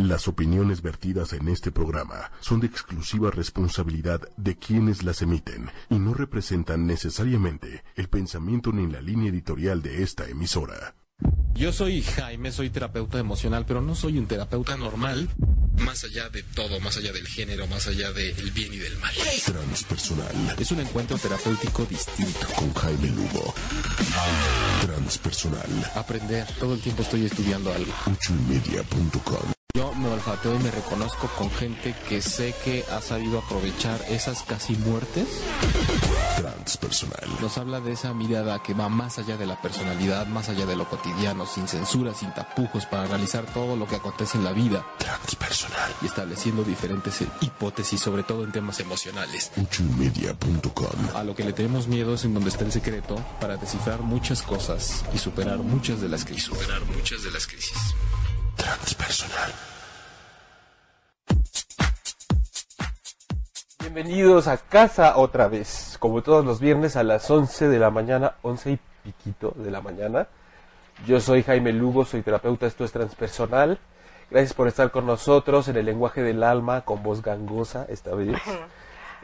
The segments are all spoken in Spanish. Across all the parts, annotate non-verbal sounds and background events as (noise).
Las opiniones vertidas en este programa son de exclusiva responsabilidad de quienes las emiten y no representan necesariamente el pensamiento ni la línea editorial de esta emisora. Yo soy Jaime, soy terapeuta emocional, pero no soy un terapeuta normal. Más allá de todo, más allá del género, más allá del bien y del mal. Transpersonal Es un encuentro terapéutico distinto. con Jaime Lugo. Transpersonal. Aprender. Todo el tiempo estoy estudiando algo. Ochoymedia.com. Me olfateo y me reconozco con gente que sé que ha sabido aprovechar esas casi muertes. Transpersonal. Nos habla de esa mirada que va más allá de la personalidad, más allá de lo cotidiano, sin censura, sin tapujos, para analizar todo lo que acontece en la vida Transpersonal. y estableciendo diferentes hipótesis, sobre todo en temas emocionales. Ochoymedia.com. A lo que le tenemos miedo es en donde está el secreto para descifrar muchas cosas y superar muchas de las crisis. Superar muchas de las crisis. Transpersonal. Bienvenidos a casa otra vez, como todos los viernes a las 11 de la mañana, 11 y piquito de la mañana. Yo soy Jaime Lugo, soy terapeuta, esto es transpersonal. Gracias por estar con nosotros en el lenguaje del alma, con voz gangosa esta vez. (laughs)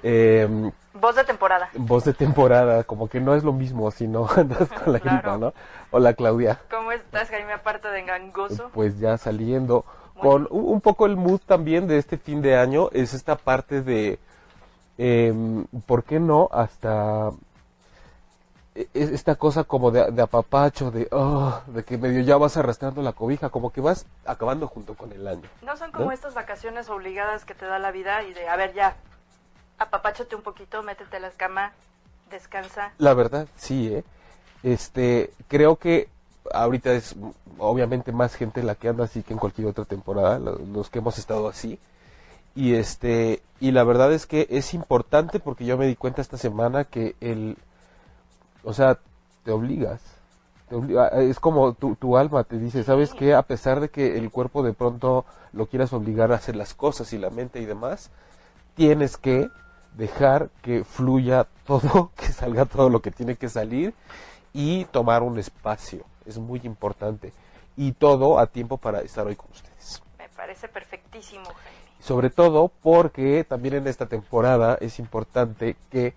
Eh, Voz de temporada. voz de temporada, como que no es lo mismo si no (laughs) andas con la Claro. gripa, ¿no? Hola Claudia. ¿Cómo estás, Jaime, aparte de gangoso? Pues ya saliendo con un, poco el mood también de este fin de año es esta parte de em, ¿por qué no? hasta e- es- esta cosa como de, de apapacho de oh, de que medio ya vas arrastrando la cobija como que vas acabando junto con el año No son como ¿No? estas vacaciones obligadas que te da la vida y de, a ver, ya, apapáchate un poquito, métete a la cama, descansa. la verdad sí eh este creo que ahorita es obviamente más gente la que anda así que en cualquier otra temporada lo- los que hemos estado así. Y este y la verdad es que es importante porque yo me di cuenta esta semana que el o sea te obligas te obliga- es como tu, tu alma te dice sabes que a pesar de que el cuerpo de pronto lo quieras obligar a hacer las cosas y la mente y demás tienes que dejar que fluya (laughs) todo que salga todo lo que tiene que salir y tomar un espacio es muy importante y todo a tiempo para estar hoy con ustedes Me parece perfectísimo, Jaime. sobre todo porque también en esta temporada es importante que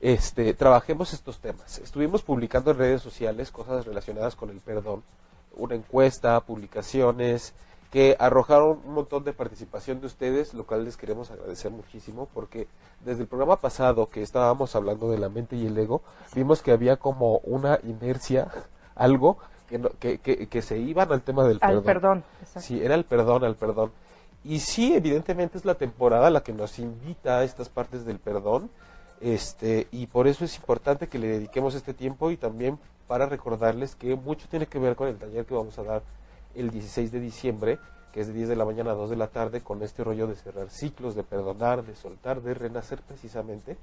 este, trabajemos estos temas. Estuvimos publicando en redes sociales cosas relacionadas con el perdón, una encuesta, publicaciones que arrojaron un montón de participación de ustedes, lo cual les queremos agradecer muchísimo porque desde el programa pasado que estábamos hablando de la mente y el ego, vimos que había como una inercia, algo que, no- que, que, que se iban al tema del Al perdón. Sí, era el perdón, al perdón. Y sí, evidentemente es la temporada la que nos invita a estas partes del perdón. Este, y por eso es importante que le dediquemos este tiempo y también para recordarles que mucho tiene que ver con el taller que vamos a dar el 16 de diciembre, que es de 10 de la mañana a 2 de la tarde, con este rollo de cerrar ciclos, de perdonar, de soltar, de renacer precisamente,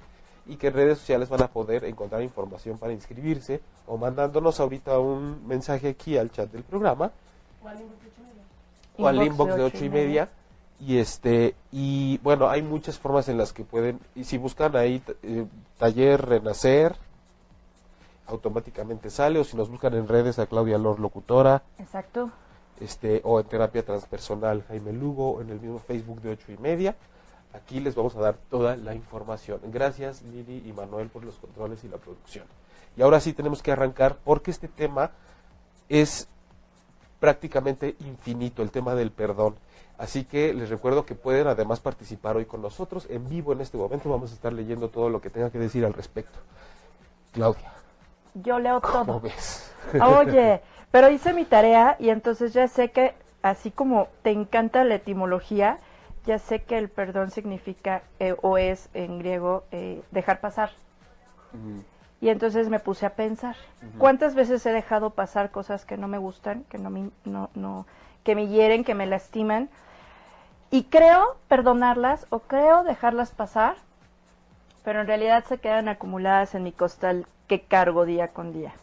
y que en redes sociales van a poder encontrar información para inscribirse o mandándonos ahorita un mensaje aquí al chat del programa. O al inbox de ocho y media. y este y bueno hay muchas formas en las que pueden y si buscan ahí eh, taller renacer automáticamente sale o si nos buscan en redes a Claudia Lor locutora. Exacto. este o en terapia transpersonal Jaime Lugo en el mismo Facebook de ocho y media aquí les vamos a dar toda la información gracias Lili y Manuel por los controles y la producción y ahora sí tenemos que arrancar porque este tema es prácticamente infinito el tema del perdón. Así que les recuerdo que pueden además participar hoy con nosotros en vivo en este momento. Vamos a estar leyendo todo lo que tenga que decir al respecto. Claudia, Yo leo ¿cómo todo. ves? Oye, pero hice mi tarea y entonces ya sé que, así como te encanta la etimología, ya sé que el perdón significa eh, o es en griego eh, dejar pasar. Y entonces me puse a pensar, ¿cuántas veces he dejado pasar cosas que no me gustan, que no me, no, no, que me hieren, que me lastiman? Y creo perdonarlas o creo dejarlas pasar, pero en realidad se quedan acumuladas en mi costal que cargo día con día.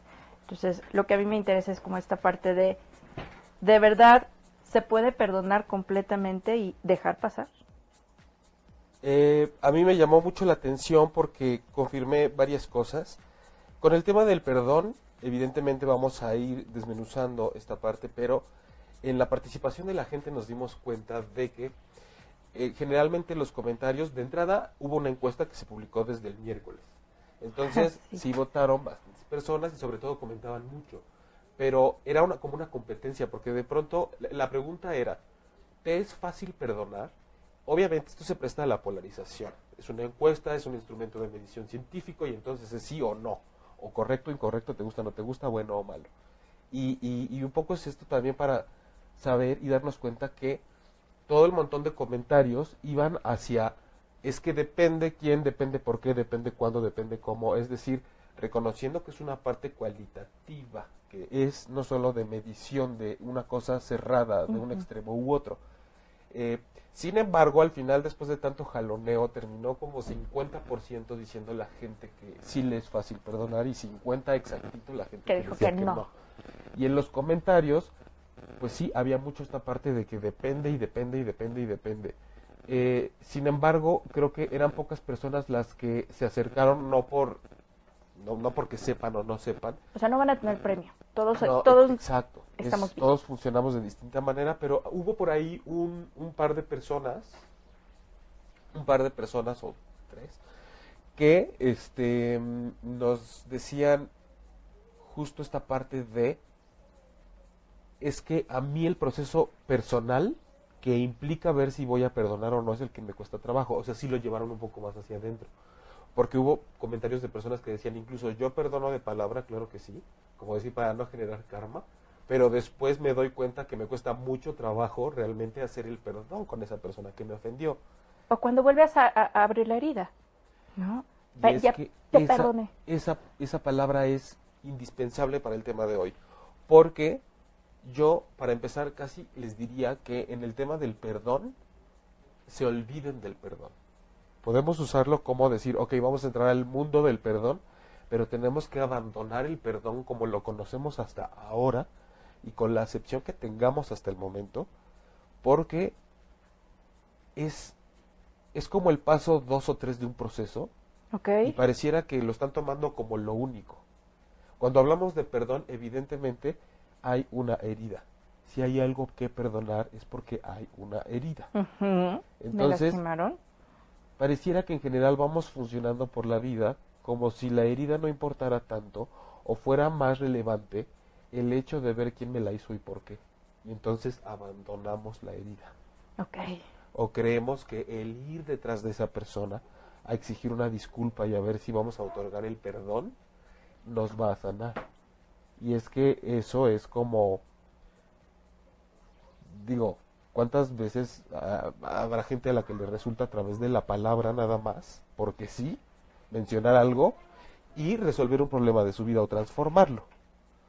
Entonces, lo que a mí me interesa es como esta parte de, ¿de verdad se puede perdonar completamente y dejar pasar? Eh, a mí me llamó mucho la atención porque confirmé varias cosas. Con el tema del perdón, evidentemente vamos a ir desmenuzando esta parte, pero en la participación de la gente nos dimos cuenta de que eh, generalmente los comentarios, de entrada hubo una encuesta que se publicó desde el miércoles. Entonces (laughs) Sí. sí. votaron bastantes personas y sobre todo comentaban mucho. Pero era una, como una competencia, porque de pronto la, pregunta era, ¿te es fácil perdonar? Obviamente esto se presta a la polarización. Es una encuesta, es un instrumento de medición científico y entonces es sí o no. O correcto, incorrecto, te gusta, no te gusta, bueno o malo. Y, y, y un poco es esto también para saber y darnos cuenta que todo el montón de comentarios iban hacia es que depende quién, depende por qué, depende cuándo, depende cómo, es decir, reconociendo que es una parte cualitativa, que es no solo de medición de una cosa cerrada, de un extremo u otro. Eh, sin embargo, al final, después de tanto jaloneo, terminó como 50% diciendo la gente que sí le es fácil perdonar y 50 exactito la gente Que dijo decía que no. Y en los comentarios, pues sí, había mucho esta parte de que depende y depende y depende y depende. Eh, sin embargo, creo que eran pocas personas las que se acercaron, no por no, no porque sepan o no sepan. O sea, no van a tener premio. Todos, No, todos exacto. Es- estamos todos funcionamos de distinta manera, pero hubo por ahí un, un par de personas, un par de personas o tres, que este nos decían justo esta parte de es que a mí el proceso personal que implica ver si voy a perdonar o no es el que me cuesta trabajo. O sea, sí lo llevaron un poco más hacia adentro. Porque hubo comentarios de personas que decían incluso yo perdono de palabra, claro que sí, como decir para no generar karma, pero después me doy cuenta que me cuesta mucho trabajo realmente hacer el perdón con esa persona que me ofendió. O cuando vuelves a, a- a abrir la herida. ¿No? Y Pe- es ya que te esa, perdoné. esa, esa palabra es indispensable para el tema de hoy. Porque yo, para empezar, casi les diría que en el tema del perdón, se olviden del perdón. Podemos usarlo como decir, ok, vamos a entrar al mundo del perdón, pero tenemos que abandonar el perdón como lo conocemos hasta ahora y con la acepción que tengamos hasta el momento, porque es, es como el paso dos o tres de un proceso y pareciera que lo están tomando como lo único. Cuando hablamos de perdón, evidentemente hay una herida. Si hay algo que perdonar es porque hay una herida. Ujú. ¿Me Entonces, lastimaron? Pareciera que en general vamos funcionando por la vida como si la herida no importara tanto o fuera más relevante el hecho de ver quién me la hizo y por qué. Y entonces abandonamos la herida. Ok. O creemos que el ir detrás de esa persona a exigir una disculpa y a ver si vamos a otorgar el perdón nos va a sanar. Y es que eso es como, digo, ¿cuántas veces ah, habrá gente a la que le resulta a través de la palabra nada más, porque sí, mencionar algo y resolver un problema de su vida o transformarlo?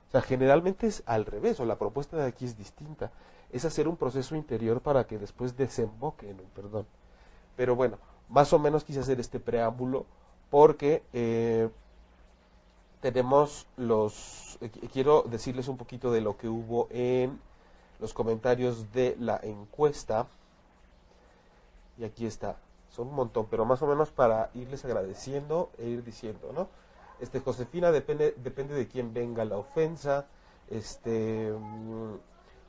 O sea, generalmente es al revés, o la propuesta de aquí es distinta. Es hacer un proceso interior para que después desemboque en un perdón. Pero bueno, más o menos quise hacer este preámbulo porque eh, tenemos los... eh, qu- quiero decirles un poquito de lo que hubo en los comentarios de la encuesta. Y aquí está. Son un montón, pero más o menos para irles agradeciendo e ir diciendo, ¿no? Este, Josefina, depende, depende de quién venga la ofensa. Este, mm,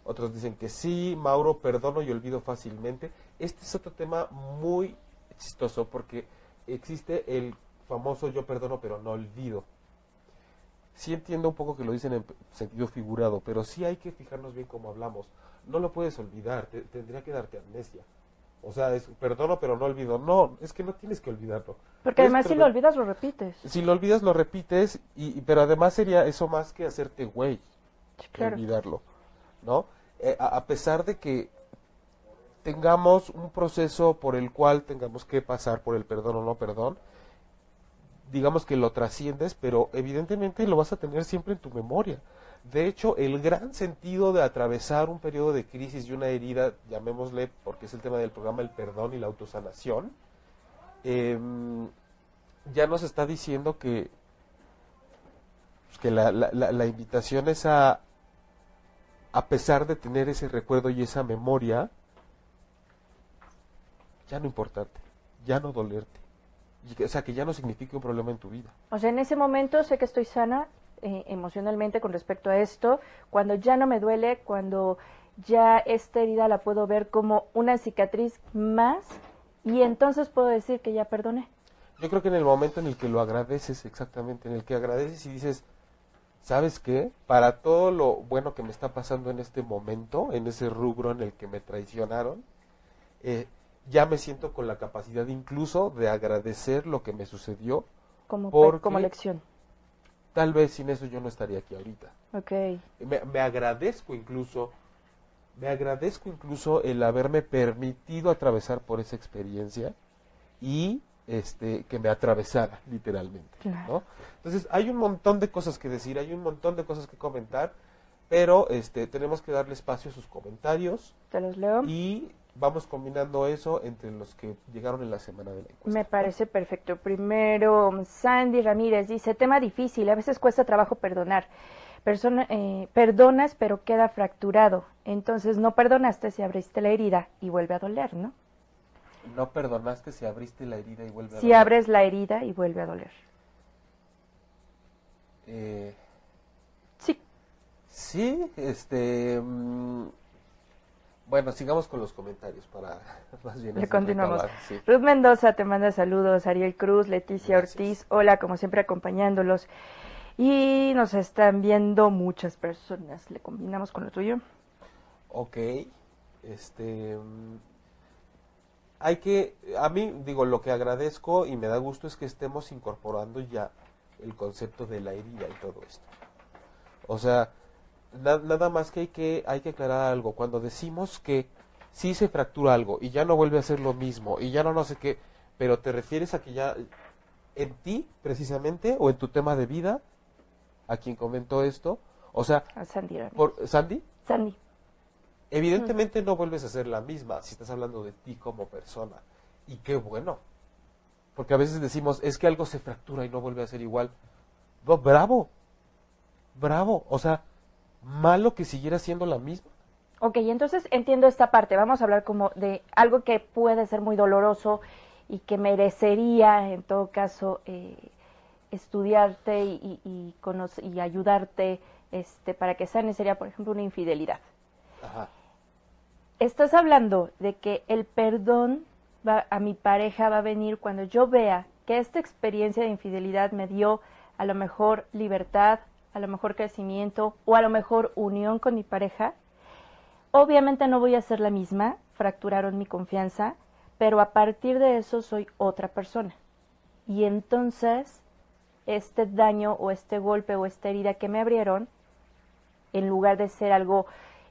otros dicen que sí. Mauro, perdono y olvido fácilmente. Este es otro tema muy chistoso porque existe el famoso yo perdono pero no olvido. Sí entiendo un poco que lo dicen en sentido figurado, pero sí hay que fijarnos bien cómo hablamos. No lo puedes olvidar, te- tendría que darte amnesia. O sea, es perdono pero no olvido. No, es que no tienes que olvidarlo. Porque además si lo olvidas lo repites. Si lo olvidas lo repites, y, y- pero además sería eso más que hacerte güey Sí, que claro. olvidarlo, ¿no? Eh, a, a pesar de que tengamos un proceso por el cual tengamos que pasar por el perdón o no perdón, digamos que lo trasciendes, pero evidentemente lo vas a tener siempre en tu memoria. De hecho, el gran sentido de atravesar un periodo de crisis y una herida, llamémosle, porque es el tema del programa, el perdón y la autosanación, em, ya nos está diciendo que, pues, que la, la- la- la invitación es a, a pesar de tener ese recuerdo y esa memoria, ya no importarte, ya no dolerte. O sea, que ya no signifique un problema en tu vida. O sea, en ese momento sé que estoy sana eh, emocionalmente con respecto a esto, cuando ya no me duele, cuando ya esta herida la puedo ver como una cicatriz más y entonces puedo decir que ya perdoné. Yo creo que en el momento en el que lo agradeces, exactamente, en el que agradeces y dices, ¿sabes qué? Para todo lo bueno que me está pasando en este momento, en ese rubro en el que me traicionaron, eh, ya me siento con la capacidad incluso de agradecer lo que me sucedió. Como, Porque- como lección. Tal vez sin eso yo no estaría aquí ahorita. Ok. Me, me agradezco incluso, me agradezco incluso el haberme permitido atravesar por esa experiencia y este que me atravesara literalmente, Claro. ¿no? Entonces hay un montón de cosas que decir, hay un montón de cosas que comentar, pero este tenemos que darle espacio a sus comentarios Te los leo. y vamos combinando eso entre los que llegaron en la semana de la encuesta. Me parece perfecto. Primero, Sandy Ramírez dice, tema difícil, a veces cuesta trabajo perdonar. Persona, eh, perdonas pero queda fracturado. Entonces no perdonaste si abriste la herida y vuelve a doler, ¿no? No perdonaste si abriste la herida y vuelve a Si doler. abres la herida y vuelve a doler. Eh, Sí, Sí, este. mm, bueno, sigamos con los comentarios para (laughs) más bien. continuamos. recabar, sí. Ruth Mendoza te manda saludos, Ariel Cruz, Leticia Gracias. Ortiz, hola, como siempre acompañándolos. Y nos están viendo muchas personas. ¿Le combinamos con lo tuyo? Ok, este. mm, Hay que. A mí, digo, lo que agradezco y me da gusto es que estemos incorporando ya el concepto de la herida y todo esto. O sea, nada más que hay, que hay que aclarar algo. Cuando decimos que sí se fractura algo y ya no vuelve a ser lo mismo y ya no no sé qué, pero te refieres a que ya en ti precisamente o en tu tema de vida, a quien comentó esto, o sea, A Sandy por Sandy, Sandy. evidentemente no vuelves a ser la misma si estás hablando de ti como persona. Y qué bueno. Porque a veces decimos, es que algo se fractura y no vuelve a ser igual. No, bravo. Bravo. O sea, malo que siguiera siendo la misma. Ok, entonces entiendo esta parte. Vamos a hablar como de algo que puede ser muy doloroso y que merecería, en todo caso, eh, estudiarte y, y, y conoce- y ayudarte este, para que sane. Sería, por ejemplo, una infidelidad. Ajá. Estás hablando de que el perdón va, a mi pareja va a venir cuando yo vea que esta experiencia de infidelidad me dio a lo mejor libertad, a lo mejor crecimiento o a lo mejor unión con mi pareja. Obviamente no voy a ser la misma, fracturaron mi confianza, pero a partir de eso soy otra persona. Y entonces este daño o este golpe o esta herida que me abrieron, en lugar de ser algo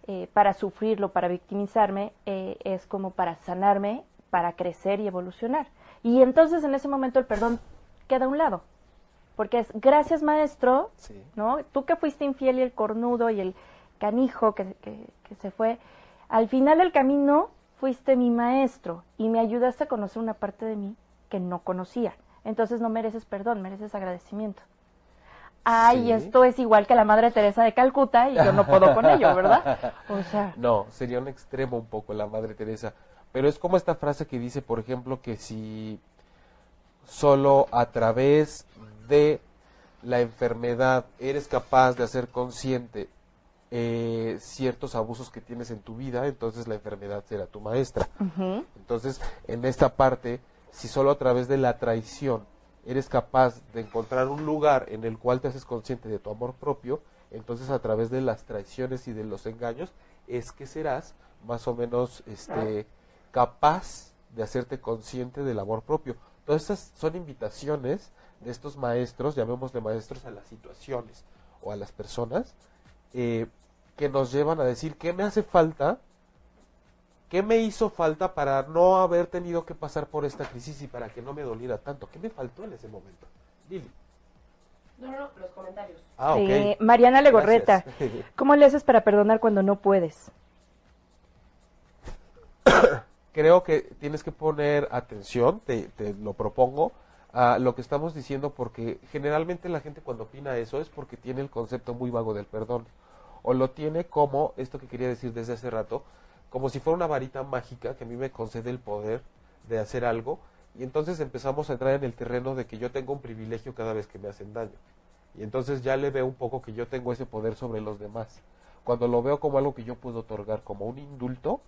eh, para sufrirlo, para victimizarme, eh, es como para sanarme, para crecer y evolucionar. Y entonces en ese momento el perdón queda a un lado. Porque es gracias maestro, Sí. ¿no? Tú que fuiste infiel y el cornudo y el canijo que, que- que se fue, al final del camino fuiste mi maestro y me ayudaste a conocer una parte de mí que no conocía. Entonces no mereces perdón, mereces agradecimiento. Ay, Sí. esto es igual que la Madre Teresa de Calcuta y yo no puedo con ello, ¿verdad? (laughs) O sea, No, sería un extremo un poco la Madre Teresa. Pero es como esta frase que dice, por ejemplo, que si solo a través de la enfermedad eres capaz de hacer consciente eh, ciertos abusos que tienes en tu vida, entonces la enfermedad será tu maestra. Entonces, en esta parte, si solo a través de la traición eres capaz de encontrar un lugar en el cual te haces consciente de tu amor propio, entonces a través de las traiciones y de los engaños es que serás más o menos este capaz de hacerte consciente del amor propio. Todas estas son invitaciones de estos maestros, llamémosle maestros a las situaciones o a las personas, eh, que nos llevan a decir qué me hace falta ¿Qué me hizo falta para no haber tenido que pasar por esta crisis y para que no me doliera tanto? ¿Qué me faltó en ese momento? Lili. No, no, no, los comentarios. Ah, eh, Mariana Legorreta, Gracias. (laughs) ¿cómo le haces para perdonar cuando no puedes? (coughs) Creo que tienes que poner atención, te, te lo propongo, a lo que estamos diciendo porque generalmente la gente cuando opina eso es porque tiene el concepto muy vago del perdón. O lo tiene como, esto que quería decir desde hace rato, como si fuera una varita mágica que a mí me concede el poder de hacer algo y entonces empezamos a entrar en el terreno de que yo tengo un privilegio cada vez que me hacen daño. Y entonces ya le veo un poco que yo tengo ese poder sobre los demás. cuando lo veo como algo que yo puedo otorgar como un indulto,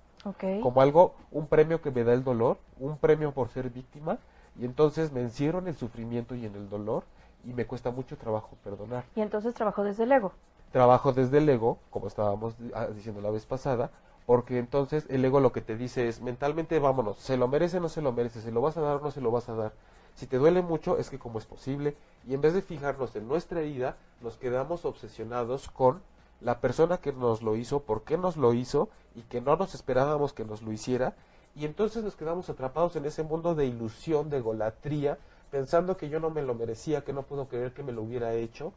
como algo, un premio que me da el dolor, un premio por ser víctima, y entonces me encierro en el sufrimiento y en el dolor, y me cuesta mucho trabajo perdonar. Y entonces trabajó desde el ego. Trabajo desde el ego, como estábamos ah, diciendo la vez pasada, porque entonces el ego lo que te dice es mentalmente vámonos, se lo merece o no se lo merece, se lo vas a dar o no se lo vas a dar. Si te duele mucho es que como es posible y en vez de fijarnos en nuestra herida, nos quedamos obsesionados con la persona que nos lo hizo, por qué nos lo hizo y que no nos esperábamos que nos lo hiciera y entonces nos quedamos atrapados en ese mundo de ilusión, de golatría, pensando que yo no me lo merecía, que no puedo creer que me lo hubiera hecho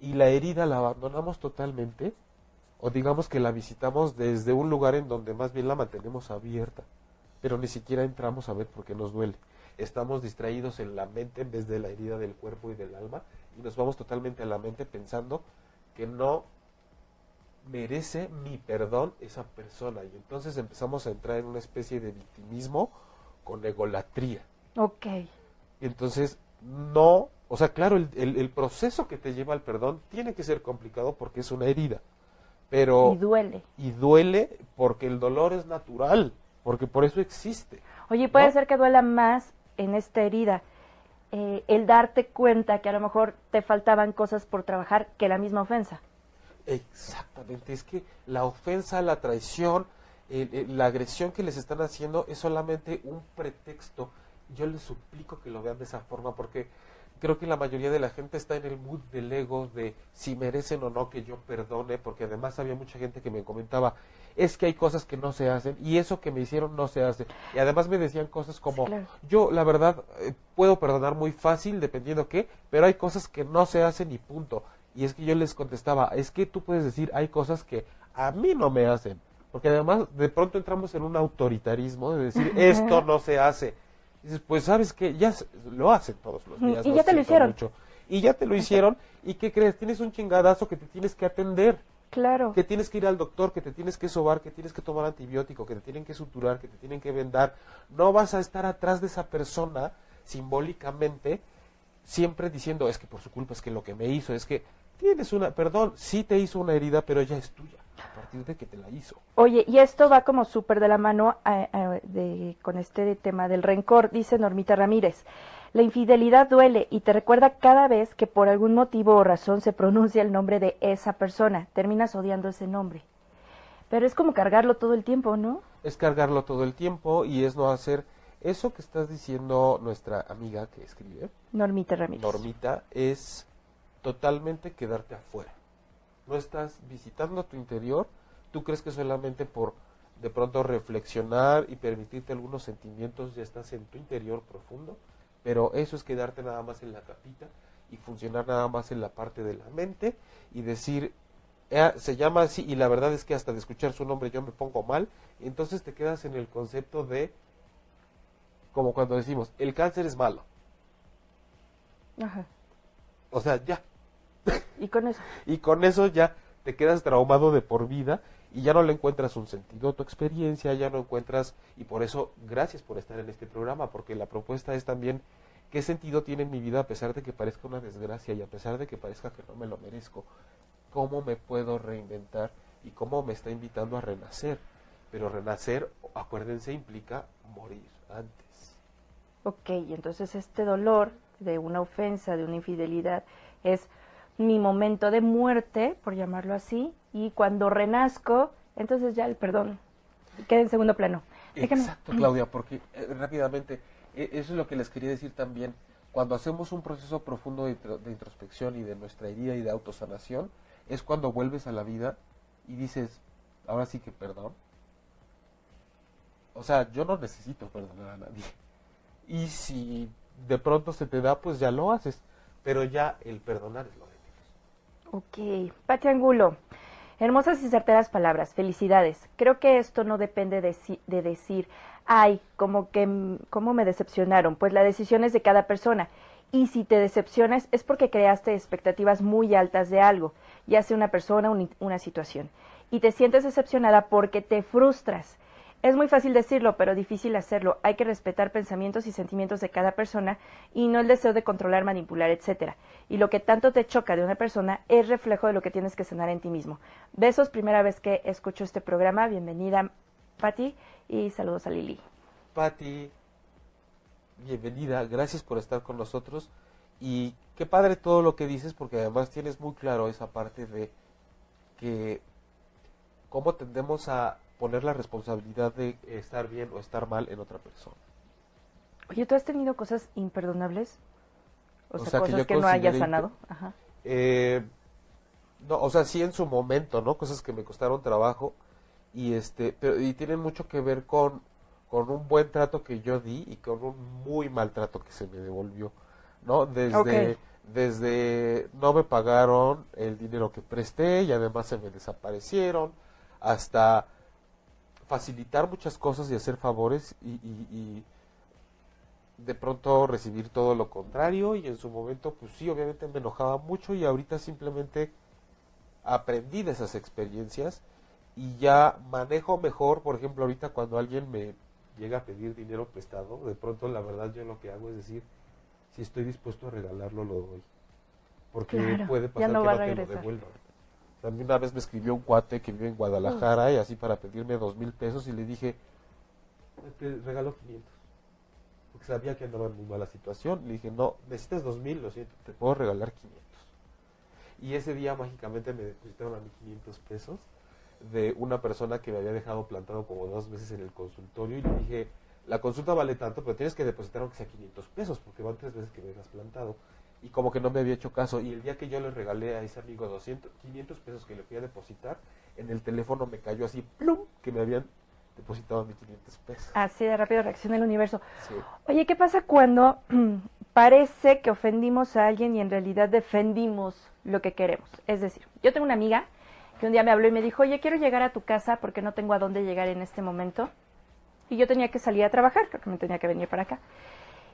y la herida la abandonamos totalmente o digamos que la visitamos desde un lugar en donde más bien la mantenemos abierta, pero ni siquiera entramos a ver por qué nos duele. Estamos distraídos en la mente en vez de la herida del cuerpo y del alma y nos vamos totalmente a la mente pensando que no merece mi perdón esa persona y entonces empezamos a entrar en una especie de victimismo con egolatría. Ok. Entonces, no, o sea, claro, el, el- el proceso que te lleva al perdón tiene que ser complicado porque es una herida, pero Y duele. y duele porque el dolor es natural, porque por eso existe. Oye, puede ¿No? ser que duela más en esta herida eh, el darte cuenta que a lo mejor te faltaban cosas por trabajar que la misma ofensa. Exactamente, es que la ofensa, la traición, el- el- la agresión que les están haciendo es solamente un pretexto. Yo les suplico que lo vean de esa forma porque creo que la mayoría de la gente está en el mood del ego de si merecen o no que yo perdone, porque además había mucha gente que me comentaba, es que hay cosas que no se hacen y eso que me hicieron no se hace. Y además me decían cosas como, claro. yo la verdad eh, puedo perdonar muy fácil dependiendo qué, pero hay cosas que no se hacen y punto. Y es que yo les contestaba, es que tú puedes decir, hay cosas que a mí no me hacen. Porque además de pronto entramos en un autoritarismo de decir, esto no se hace. Y dices, pues sabes que ya lo hacen todos los días. y ya te lo hicieron. mucho. Y ya te lo hicieron. ¿Y qué crees? Tienes un chingadazo que te tienes que atender Claro. que tienes que ir al doctor, que te tienes que sobar, que tienes que tomar antibiótico, que te tienen que suturar, que te tienen que vendar. No vas a estar atrás de esa persona simbólicamente siempre diciendo es que por su culpa es que lo que me hizo es que tienes una, perdón, sí te hizo una herida, pero ya es tuya a partir de que te la hizo. Oye, y esto va como súper de la mano a- a- de- con este tema del rencor, dice Normita Ramírez. La infidelidad duele y te recuerda cada vez que por algún motivo o razón se pronuncia el nombre de esa persona. Terminas odiando ese nombre. Pero es como cargarlo todo el tiempo, ¿no? Es cargarlo todo el tiempo y es no hacer eso que estás diciendo nuestra amiga que escribe. Normita Ramírez. Normita, es totalmente quedarte afuera. No estás visitando tu interior, tú crees que solamente por de pronto reflexionar y permitirte algunos sentimientos ya estás en tu interior profundo, pero eso es quedarte nada más en la capita y funcionar nada más en la parte de la mente y decir, "Eh, se llama así y la verdad es que hasta de escuchar su nombre yo me pongo mal, y entonces te quedas en el concepto de, como cuando decimos, el cáncer es malo. Ajá. O sea, ya, Y con eso. y con eso ya te quedas traumado de por vida y ya no le encuentras un sentido a tu experiencia, ya no encuentras, y por eso, gracias por estar en este programa, porque la propuesta es también qué sentido tiene mi vida a pesar de que parezca una desgracia y a pesar de que parezca que no me lo merezco, cómo me puedo reinventar y cómo me está invitando a renacer. Pero renacer, acuérdense, implica morir antes. Ok, entonces este dolor de una ofensa, de una infidelidad, es mi momento de muerte, por llamarlo así, y cuando renazco, entonces ya el perdón queda en segundo plano. Exacto, Claudia, porque eh, rápidamente, eh, eso es lo que les quería decir también. Cuando hacemos un proceso profundo de, intro- de introspección y de nuestra herida y de autosanación, es cuando vuelves a la vida y dices, ahora sí que perdón. O sea, yo no necesito perdonar a nadie. Y si de pronto se te da, pues ya lo haces. Pero ya el perdonar es lo. Ok, Pati Angulo. Hermosas y certeras palabras, felicidades. Creo que esto no depende de, si- de decir, ay, como que, cómo me decepcionaron, pues la decisión es de cada persona. Y si te decepcionas es porque creaste expectativas muy altas de algo, ya sea una persona una situación. Y te sientes decepcionada porque te frustras. Es muy fácil decirlo, pero difícil hacerlo. Hay que respetar pensamientos y sentimientos de cada persona y no el deseo de controlar, manipular, etcétera. Y lo que tanto te choca de una persona es reflejo de lo que tienes que sanar en ti mismo. Besos, primera vez que escucho este programa. Bienvenida, Patti, y saludos a Lili. Patti, bienvenida, gracias por estar con nosotros y qué padre todo lo que dices porque además tienes muy claro esa parte de que cómo tendemos a poner la responsabilidad de estar bien o estar mal en otra persona. Oye, ¿tú has tenido cosas imperdonables? O, O sea, que cosas que, no hayas sanado. Ajá. Eh, no, o sea, sí en su momento, ¿no? Cosas que me costaron trabajo y este, pero y tienen mucho que ver con con un buen trato que yo di y con un muy mal trato que se me devolvió, ¿no? Desde desde no me pagaron el dinero que presté y además se me desaparecieron hasta facilitar muchas cosas y hacer favores y, y- y de pronto recibir todo lo contrario y en su momento pues sí obviamente me enojaba mucho y ahorita simplemente aprendí de esas experiencias y ya manejo mejor. Por ejemplo ahorita cuando alguien me llega a pedir dinero prestado de pronto la verdad yo lo que hago es decir si estoy dispuesto a regalarlo lo doy porque Claro, puede pasar no que no te lo devuelvan Mí una vez me escribió un cuate que vive en Guadalajara y así para pedirme dos mil pesos y le dije te regalo 500 porque sabía que andaba en muy mala situación. Le dije, no, necesitas dos mil, lo siento, te puedo regalar 500. Y ese día mágicamente me depositaron a mí 500 pesos de una persona que me había dejado plantado como dos meses en el consultorio y le dije, la consulta vale tanto, pero tienes que depositar aunque sea 500 pesos porque van tres veces que me dejas plantado. Y como que no me había hecho caso. Y el día que yo le regalé a ese amigo 200, 500 pesos que le fui a depositar, en el teléfono me cayó así, plum, que me habían depositado a mí 500 pesos. Así de rápido reacciona el universo. Sí. Oye, ¿qué pasa cuando (clears throat) parece que ofendimos a alguien y en realidad defendimos lo que queremos? Es decir, yo tengo una amiga que un día me habló y me dijo, oye, quiero llegar a tu casa porque no tengo a dónde llegar en este momento. Y yo tenía que salir a trabajar, creo que me tenía que venir para acá.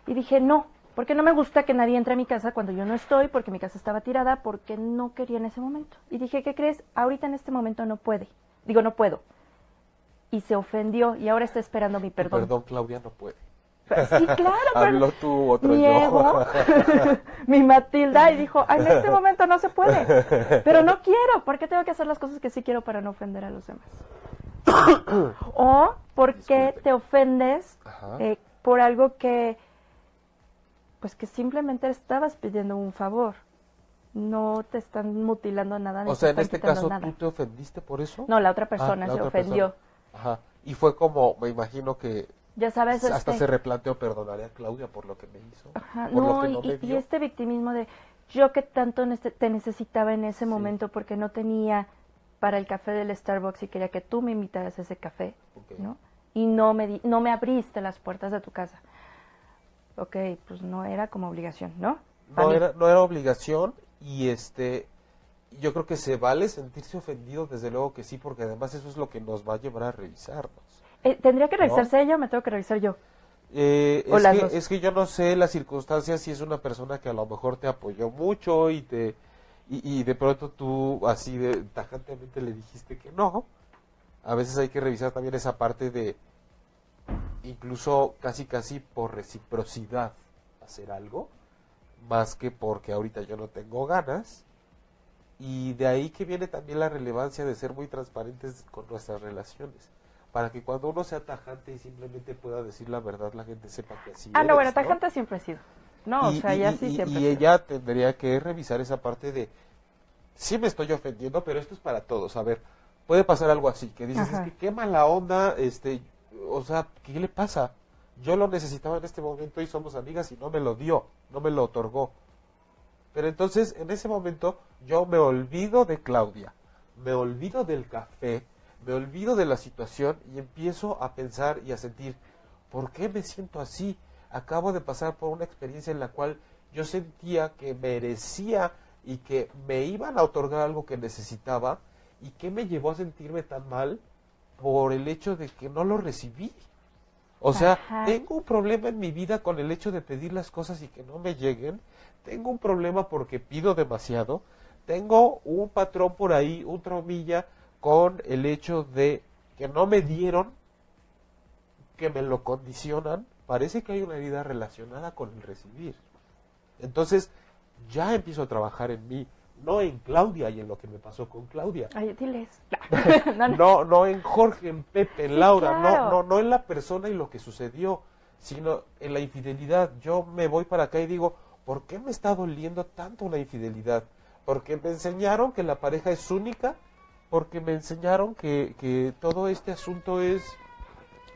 Y dije, no, porque no me gusta que nadie entre a mi casa cuando yo no estoy, porque mi casa estaba tirada, porque no quería en ese momento. Y dije, ¿qué crees? Ahorita en este momento no puede. Digo, no puedo. Y se ofendió y ahora está esperando mi perdón. Perdón, Claudia no puede. Sí, claro, Habló tú, otro mi yo. ego, (laughs) mi Matilda, y dijo, "Ay, en este momento no se puede, pero no quiero, ¿por qué tengo que hacer las cosas que sí quiero para no ofender a los demás? (coughs) o ¿por qué Disculpe. te ofendes eh, por algo que, pues que simplemente estabas pidiendo un favor? No te están mutilando nada. ni o sea, en este caso, nada. ¿tú te ofendiste por eso? No, la otra Ah, persona la se otra ofendió. persona. Ajá. Y fue como, me imagino que Ya sabes, hasta este- se replanteó, perdonaré a Claudia por lo que me hizo. Ajá, por lo no, y, me este victimismo de yo que tanto nece- te necesitaba en ese momento porque no tenía para el café del Starbucks y quería que tú me invitaras a ese café. ¿no? Y no me, di- no me abriste las puertas de tu casa. Ok, pues no era como obligación, ¿no? No era, no era obligación y este yo creo que se vale sentirse ofendido, desde luego que sí, porque además eso es lo que nos va a llevar a revisarnos. Eh, ¿Tendría que ¿No? revisarse ella o me tengo que revisar yo? Eh, es, que, es que yo no sé las circunstancias si es una persona que a lo mejor te apoyó mucho y te y, y de pronto tú así de tajantemente le dijiste que no. A veces hay que revisar también esa parte de incluso casi casi por reciprocidad hacer algo más que porque ahorita yo no tengo ganas y de ahí que viene también la relevancia de ser muy transparentes con nuestras relaciones para que cuando uno sea tajante y simplemente pueda decir la verdad la gente sepa que así Ah, no, bueno, eres, tajante siempre he sido. No, y, o sea, y- ya sí y- siempre y sido. ella tendría que revisar esa parte de sí me estoy ofendiendo pero esto es para todos a ver puede pasar algo así que dices Ajá. es que qué mala onda este o sea qué le pasa yo lo necesitaba en este momento y somos amigas y no me lo dio no me lo otorgó pero entonces en ese momento yo me olvido de Claudia me olvido del café me olvido de la situación y empiezo a pensar y a sentir ¿por qué me siento así? Acabo de pasar por una experiencia en la cual yo sentía que merecía y que me iban a otorgar algo que necesitaba y que me llevó a sentirme tan mal por el hecho de que no lo recibí. O sea, Ajá. tengo un problema en mi vida con el hecho de pedir las cosas y que no me lleguen. Tengo un problema porque pido demasiado. Tengo un patrón por ahí, un traumilla con el hecho de que no me dieron que me lo condicionan, parece que hay una herida relacionada con el recibir. Entonces, ya empiezo a trabajar en mí, no en Claudia y en lo que me pasó con Claudia. Ay, diles. (laughs) No, no, no en Jorge, en Pepe, en Laura, claro. no, no, no en la persona y lo que sucedió, sino en la infidelidad. Yo me voy para acá y digo, ¿por qué me está doliendo tanto una infidelidad? Porque me enseñaron que la pareja es única, porque me enseñaron que, que todo este asunto es...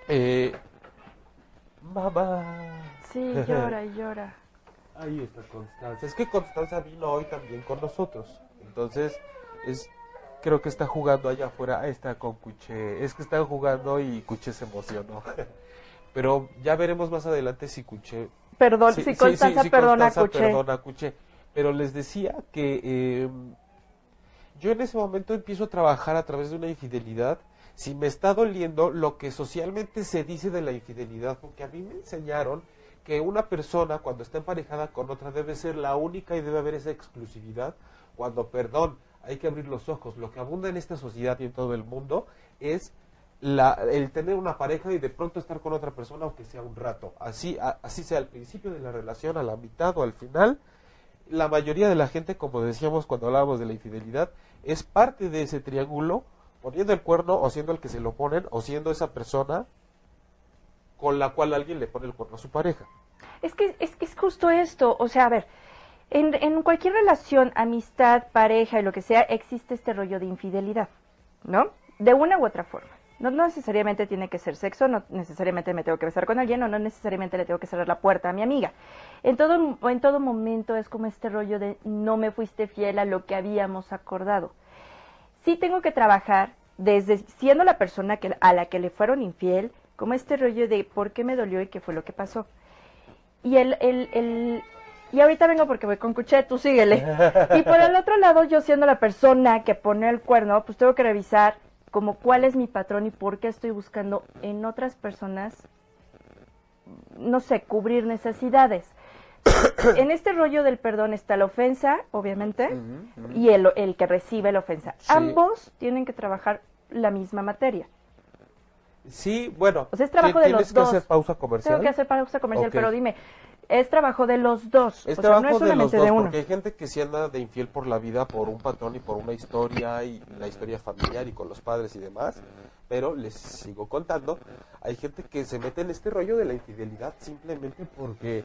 Eh, mamá. Sí, (laughs) llora y llora. Ahí está Constanza. Es que Constanza vino hoy también con nosotros. Entonces, es creo que está jugando allá afuera. Ahí está con Cuché. Es que están jugando y Cuché se emocionó. (laughs) Pero ya veremos más adelante si Cuché. Perdón, sí, si Constanza sí, sí, perdona Constanza Cuché. perdona Cuché. Pero les decía que eh, yo en ese momento empiezo a trabajar a través de una infidelidad. Si me está doliendo lo que socialmente se dice de la infidelidad, porque a mí me enseñaron que una persona cuando está emparejada con otra debe ser la única y debe haber esa exclusividad, cuando, perdón, hay que abrir los ojos. Lo que abunda en esta sociedad y en todo el mundo es la, el tener una pareja y de pronto estar con otra persona, aunque sea un rato. Así, así sea al principio de la relación, a la mitad o al final. La mayoría de la gente, como decíamos cuando hablábamos de la infidelidad, es parte de ese triángulo, poniendo el cuerno o siendo el que se lo ponen o siendo esa persona con la cual alguien le pone el cuerno a su pareja. Es que, es justo esto, o sea, a ver, en, cualquier relación, amistad, pareja y lo que sea, existe este rollo de infidelidad, ¿no? De una u otra forma. No, necesariamente tiene que ser sexo, no necesariamente me tengo que besar con alguien o no necesariamente le tengo que cerrar la puerta a mi amiga. En todo, en todo momento es como este rollo de no me fuiste fiel a lo que habíamos acordado. Sí tengo que trabajar desde siendo la persona a la que le fueron infiel, como este rollo de por qué me dolió y qué fue lo que pasó. Y el, el, el y ahorita vengo porque voy con Cuchet, tú síguele. (laughs) Y por el otro lado, yo siendo la persona que pone el cuerno, pues tengo que revisar como cuál es mi patrón y por qué estoy buscando en otras personas, no sé, cubrir necesidades. (coughs) en este rollo del perdón está la ofensa, obviamente, y el, el que recibe la ofensa. Sí. Ambos tienen que trabajar la misma materia. Sí, bueno. O sea, es trabajo ¿tien- de ¿Tienes los que dos. hacer pausa comercial? Tengo que hacer pausa comercial, pero dime, es trabajo de los dos. Es o sea, trabajo no es de los dos, de uno. porque hay gente que se anda de infiel por la vida, por un patrón y por una historia, y la historia familiar y con los padres y demás. Pero les sigo contando, hay gente que se mete en este rollo de la infidelidad simplemente porque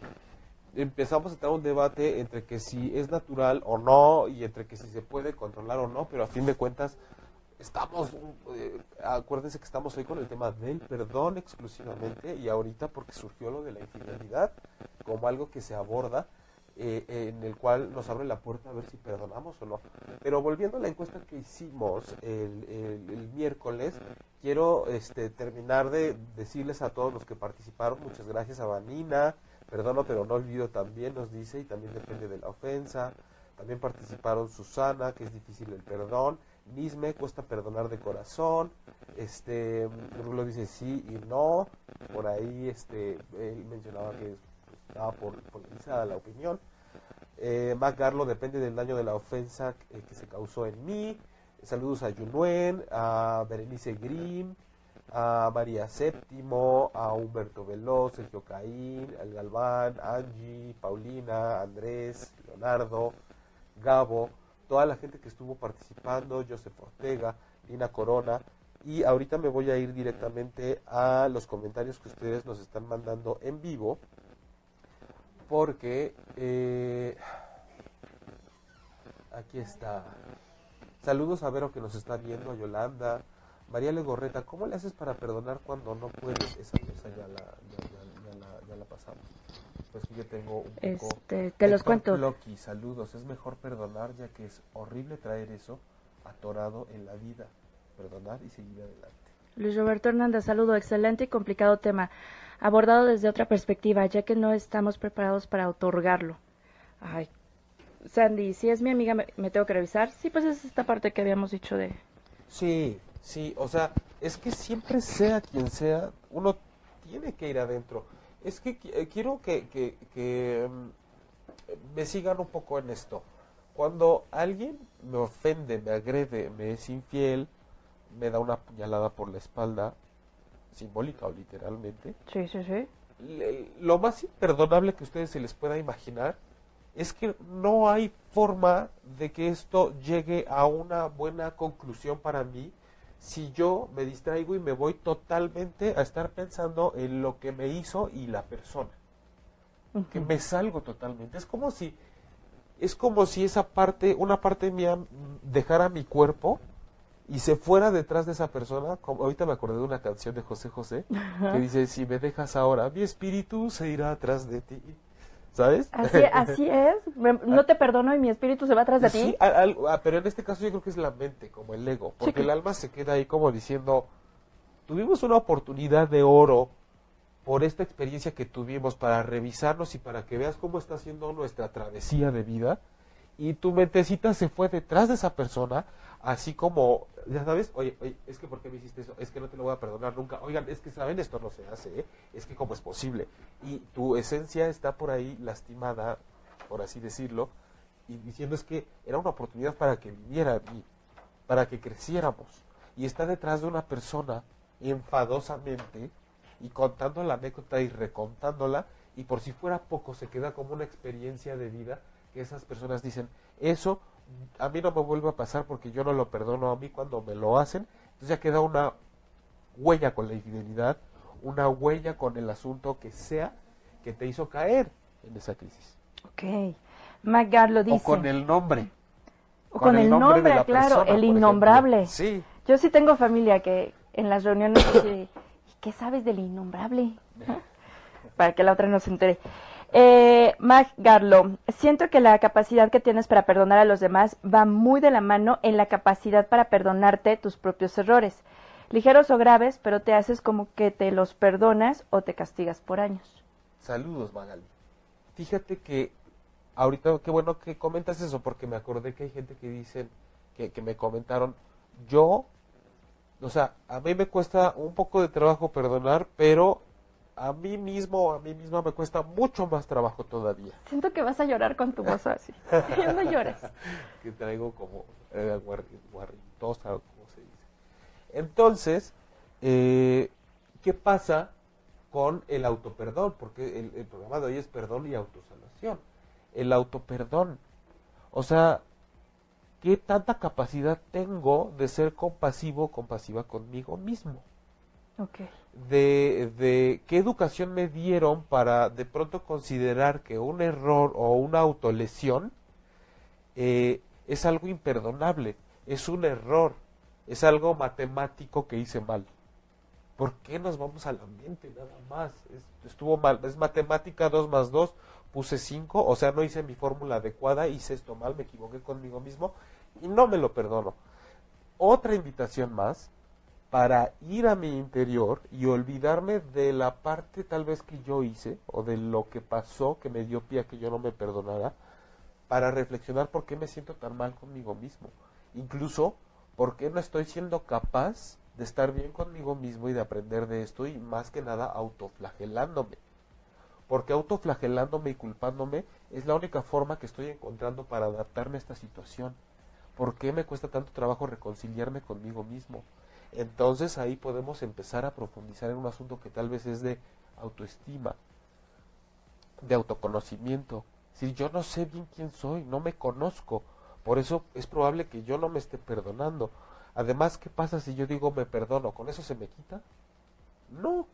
empezamos a tener un debate entre que si es natural o no, y entre que si se puede controlar o no, pero a fin de cuentas estamos, eh, acuérdense que estamos hoy con el tema del perdón exclusivamente y ahorita porque surgió lo de la infidelidad como algo que se aborda eh, en el cual nos abre la puerta a ver si perdonamos o no. Pero volviendo a la encuesta que hicimos el, el- el miércoles, quiero este, terminar de decirles a todos los que participaron, muchas gracias a Vanina, perdono pero no olvido también, nos dice, y también depende de la ofensa. También participaron Susana, que es difícil el perdón. Nisme, cuesta perdonar de corazón. Este, Rulo dice sí y no. Por ahí, este, él mencionaba que estaba por, polarizada la opinión. Eh, Mac Garlo, depende del daño de la ofensa eh, que se causó en mí. Saludos a Yunuen, a Berenice Grimm, a María Séptimo, a Humberto Veloz, Sergio Caín, al Galván, Angie, Paulina, Andrés, Leonardo, Gabo, toda la gente que estuvo participando, Joseph Ortega, Lina Corona, y ahorita me voy a ir directamente a los comentarios que ustedes nos están mandando en vivo, porque eh, aquí está. Saludos a Vero que nos está viendo, a Yolanda, María Legorreta, ¿cómo le haces para perdonar cuando no puedes? Esa, esa ya, la, ya, ya- ya la, ya la pasamos. Pues yo tengo un poco... Este, te los cuento. Ploqui, saludos. Es mejor perdonar ya que es horrible traer eso atorado en la vida. Perdonar y seguir adelante. Luis Roberto Hernández, saludo. Excelente y complicado tema. Abordado desde otra perspectiva, ya que no estamos preparados para otorgarlo. Ay, Sandy, si es mi amiga, ¿me, me tengo que revisar? Sí, pues es esta parte que habíamos dicho de... Sí, sí, o sea, es que siempre sea quien sea, uno tiene que ir adentro. Es que eh, quiero que, que, que, mm, me sigan un poco en esto. Cuando alguien me ofende, me agrede, me es infiel, me da una puñalada por la espalda, simbólica o literalmente, Sí, sí, sí. le- lo más imperdonable que ustedes se les pueda imaginar es que no hay forma de que esto llegue a una buena conclusión para mí si yo me distraigo y me voy totalmente a estar pensando en lo que me hizo y la persona. Que me salgo totalmente. Es como si es como si esa parte, una parte mía dejara mi cuerpo y se fuera detrás de esa persona. Como, ahorita me acordé de una canción de José José que dice, si me dejas ahora, mi espíritu se irá atrás de ti. ¿Sabes? Así, así es. Me- (laughs) No te perdono y mi espíritu se va atrás de Sí, ti. al- al- ah, pero en este caso yo creo que es la mente, como el ego, porque que- el alma se queda ahí como diciendo, tuvimos una oportunidad de oro por esta experiencia que tuvimos para revisarnos y para que veas cómo está siendo nuestra travesía de vida, y tu mentecita se fue detrás de esa persona, así como, ya sabes, oye, oye, es que ¿por qué me hiciste eso? Es que no te lo voy a perdonar nunca. Oigan, es que saben, esto no se hace, ¿eh? es que cómo es posible. Y tu esencia está por ahí lastimada, por así decirlo, y diciendo es que era una oportunidad para que viniera a mí, para que creciéramos. Y está detrás de una persona enfadosamente y contando la anécdota y recontándola y por si fuera poco se queda como una experiencia de vida esas personas dicen, eso a mí no me vuelve a pasar porque yo no lo perdono a mí cuando me lo hacen. Entonces ya queda una huella con la infidelidad, una huella con el asunto que sea que te hizo caer en esa crisis. Ok. Mac lo dice. O con el nombre. O con el nombre, de la claro, persona, el ejemplo. innombrable. Sí. Yo sí tengo familia que en las reuniones dice, "¿Y ¿qué sabes del innombrable? ¿No? (laughs) Para que la otra no se entere. Eh, Mag siento que la capacidad que tienes para perdonar a los demás va muy de la mano en la capacidad para perdonarte tus propios errores, ligeros o graves, pero te haces como que te los perdonas o te castigas por años. Saludos, Magali. Fíjate que ahorita, qué bueno que comentas eso, porque me acordé que hay gente que dicen, que, que me comentaron, yo, o sea, a mí me cuesta un poco de trabajo perdonar, pero a mí mismo, a mí misma me cuesta mucho más trabajo todavía. Siento que vas a llorar con tu voz así. (laughs) no llores. que traigo como eh, guar- guarritosa, o como se dice. Entonces, eh, ¿qué pasa con el autoperdón? Porque el, el programa de hoy es perdón y autosanación. El autoperdón. O sea, ¿qué tanta capacidad tengo de ser compasivo, compasiva conmigo mismo? De, de qué educación me dieron para de pronto considerar que un error o una autolesión eh, es algo imperdonable, es un error, es algo matemático que hice mal. ¿Por qué nos vamos al ambiente nada más? Es- estuvo mal, es matemática 2 más 2, puse 5, o sea, no hice mi fórmula adecuada, hice esto mal, me equivoqué conmigo mismo y no me lo perdono. Otra invitación más para ir a mi interior y olvidarme de la parte tal vez que yo hice o de lo que pasó que me dio pie a que yo no me perdonara, para reflexionar por qué me siento tan mal conmigo mismo. Incluso por qué no estoy siendo capaz de estar bien conmigo mismo y de aprender de esto y más que nada autoflagelándome. Porque autoflagelándome y culpándome es la única forma que estoy encontrando para adaptarme a esta situación. ¿Por qué me cuesta tanto trabajo reconciliarme conmigo mismo? Entonces ahí podemos empezar a profundizar en un asunto que tal vez es de autoestima, de autoconocimiento. Si yo no sé bien quién soy, no me conozco, por eso es probable que yo no me esté perdonando. Además, ¿qué pasa si yo digo me perdono? ¿Con eso se me quita? No.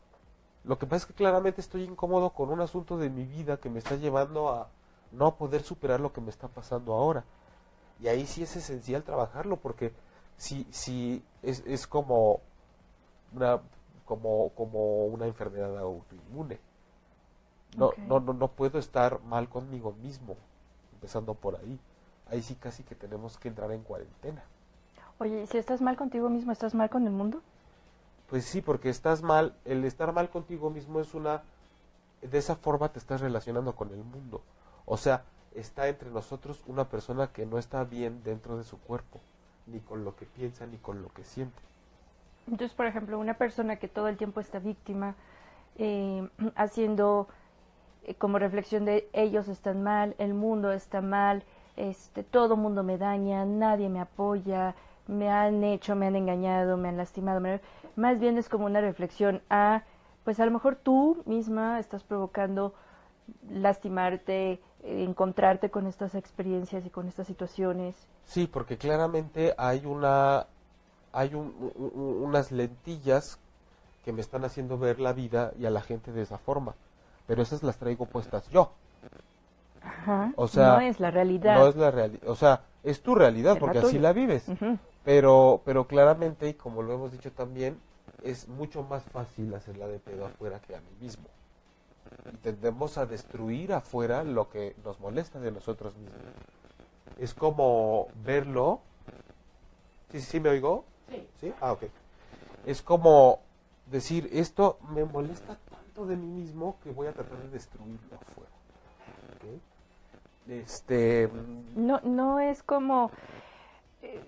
Lo que pasa es que claramente estoy incómodo con un asunto de mi vida que me está llevando a no poder superar lo que me está pasando ahora. Y ahí sí es esencial trabajarlo porque si, si es, es como una como, como una enfermedad autoinmune. No, no, no, no puedo estar mal conmigo mismo, empezando por ahí. Ahí sí casi que tenemos que entrar en cuarentena. Oye, ¿y si estás mal contigo mismo, estás mal con el mundo? Pues sí, porque estás mal, el estar mal contigo mismo es una, de esa forma te estás relacionando con el mundo. O sea, está entre nosotros una persona que no está bien dentro de su cuerpo, ni con lo que piensa, ni con lo que siente. Entonces, por ejemplo, una persona que todo el tiempo está víctima, eh, (clears throat) haciendo eh, como reflexión de ellos están mal, el mundo está mal, este, todo mundo me daña, nadie me apoya, me han hecho, me han engañado, me han lastimado. Más bien es como una reflexión a, pues a lo mejor tú misma estás provocando lastimarte, encontrarte con estas experiencias y con estas situaciones. Sí, porque claramente hay una hay un- unas lentillas que me están haciendo ver la vida y a la gente de esa forma, pero esas las traigo puestas yo. Ajá. O sea, no es la realidad. No es la realidad, o sea, es tu realidad Es la porque así la vives. Pero pero claramente y como lo hemos dicho también es mucho más fácil hacerla de pedo afuera que a mí mismo. Y tendemos a destruir afuera lo que nos molesta de nosotros mismos. Es como verlo. ¿Sí, sí, sí me oigo? Sí. ¿Sí? Ah, ok. Es como decir, esto me molesta tanto de mí mismo que voy a tratar de destruirlo afuera. ¿Ok? Este. No, no es como eh,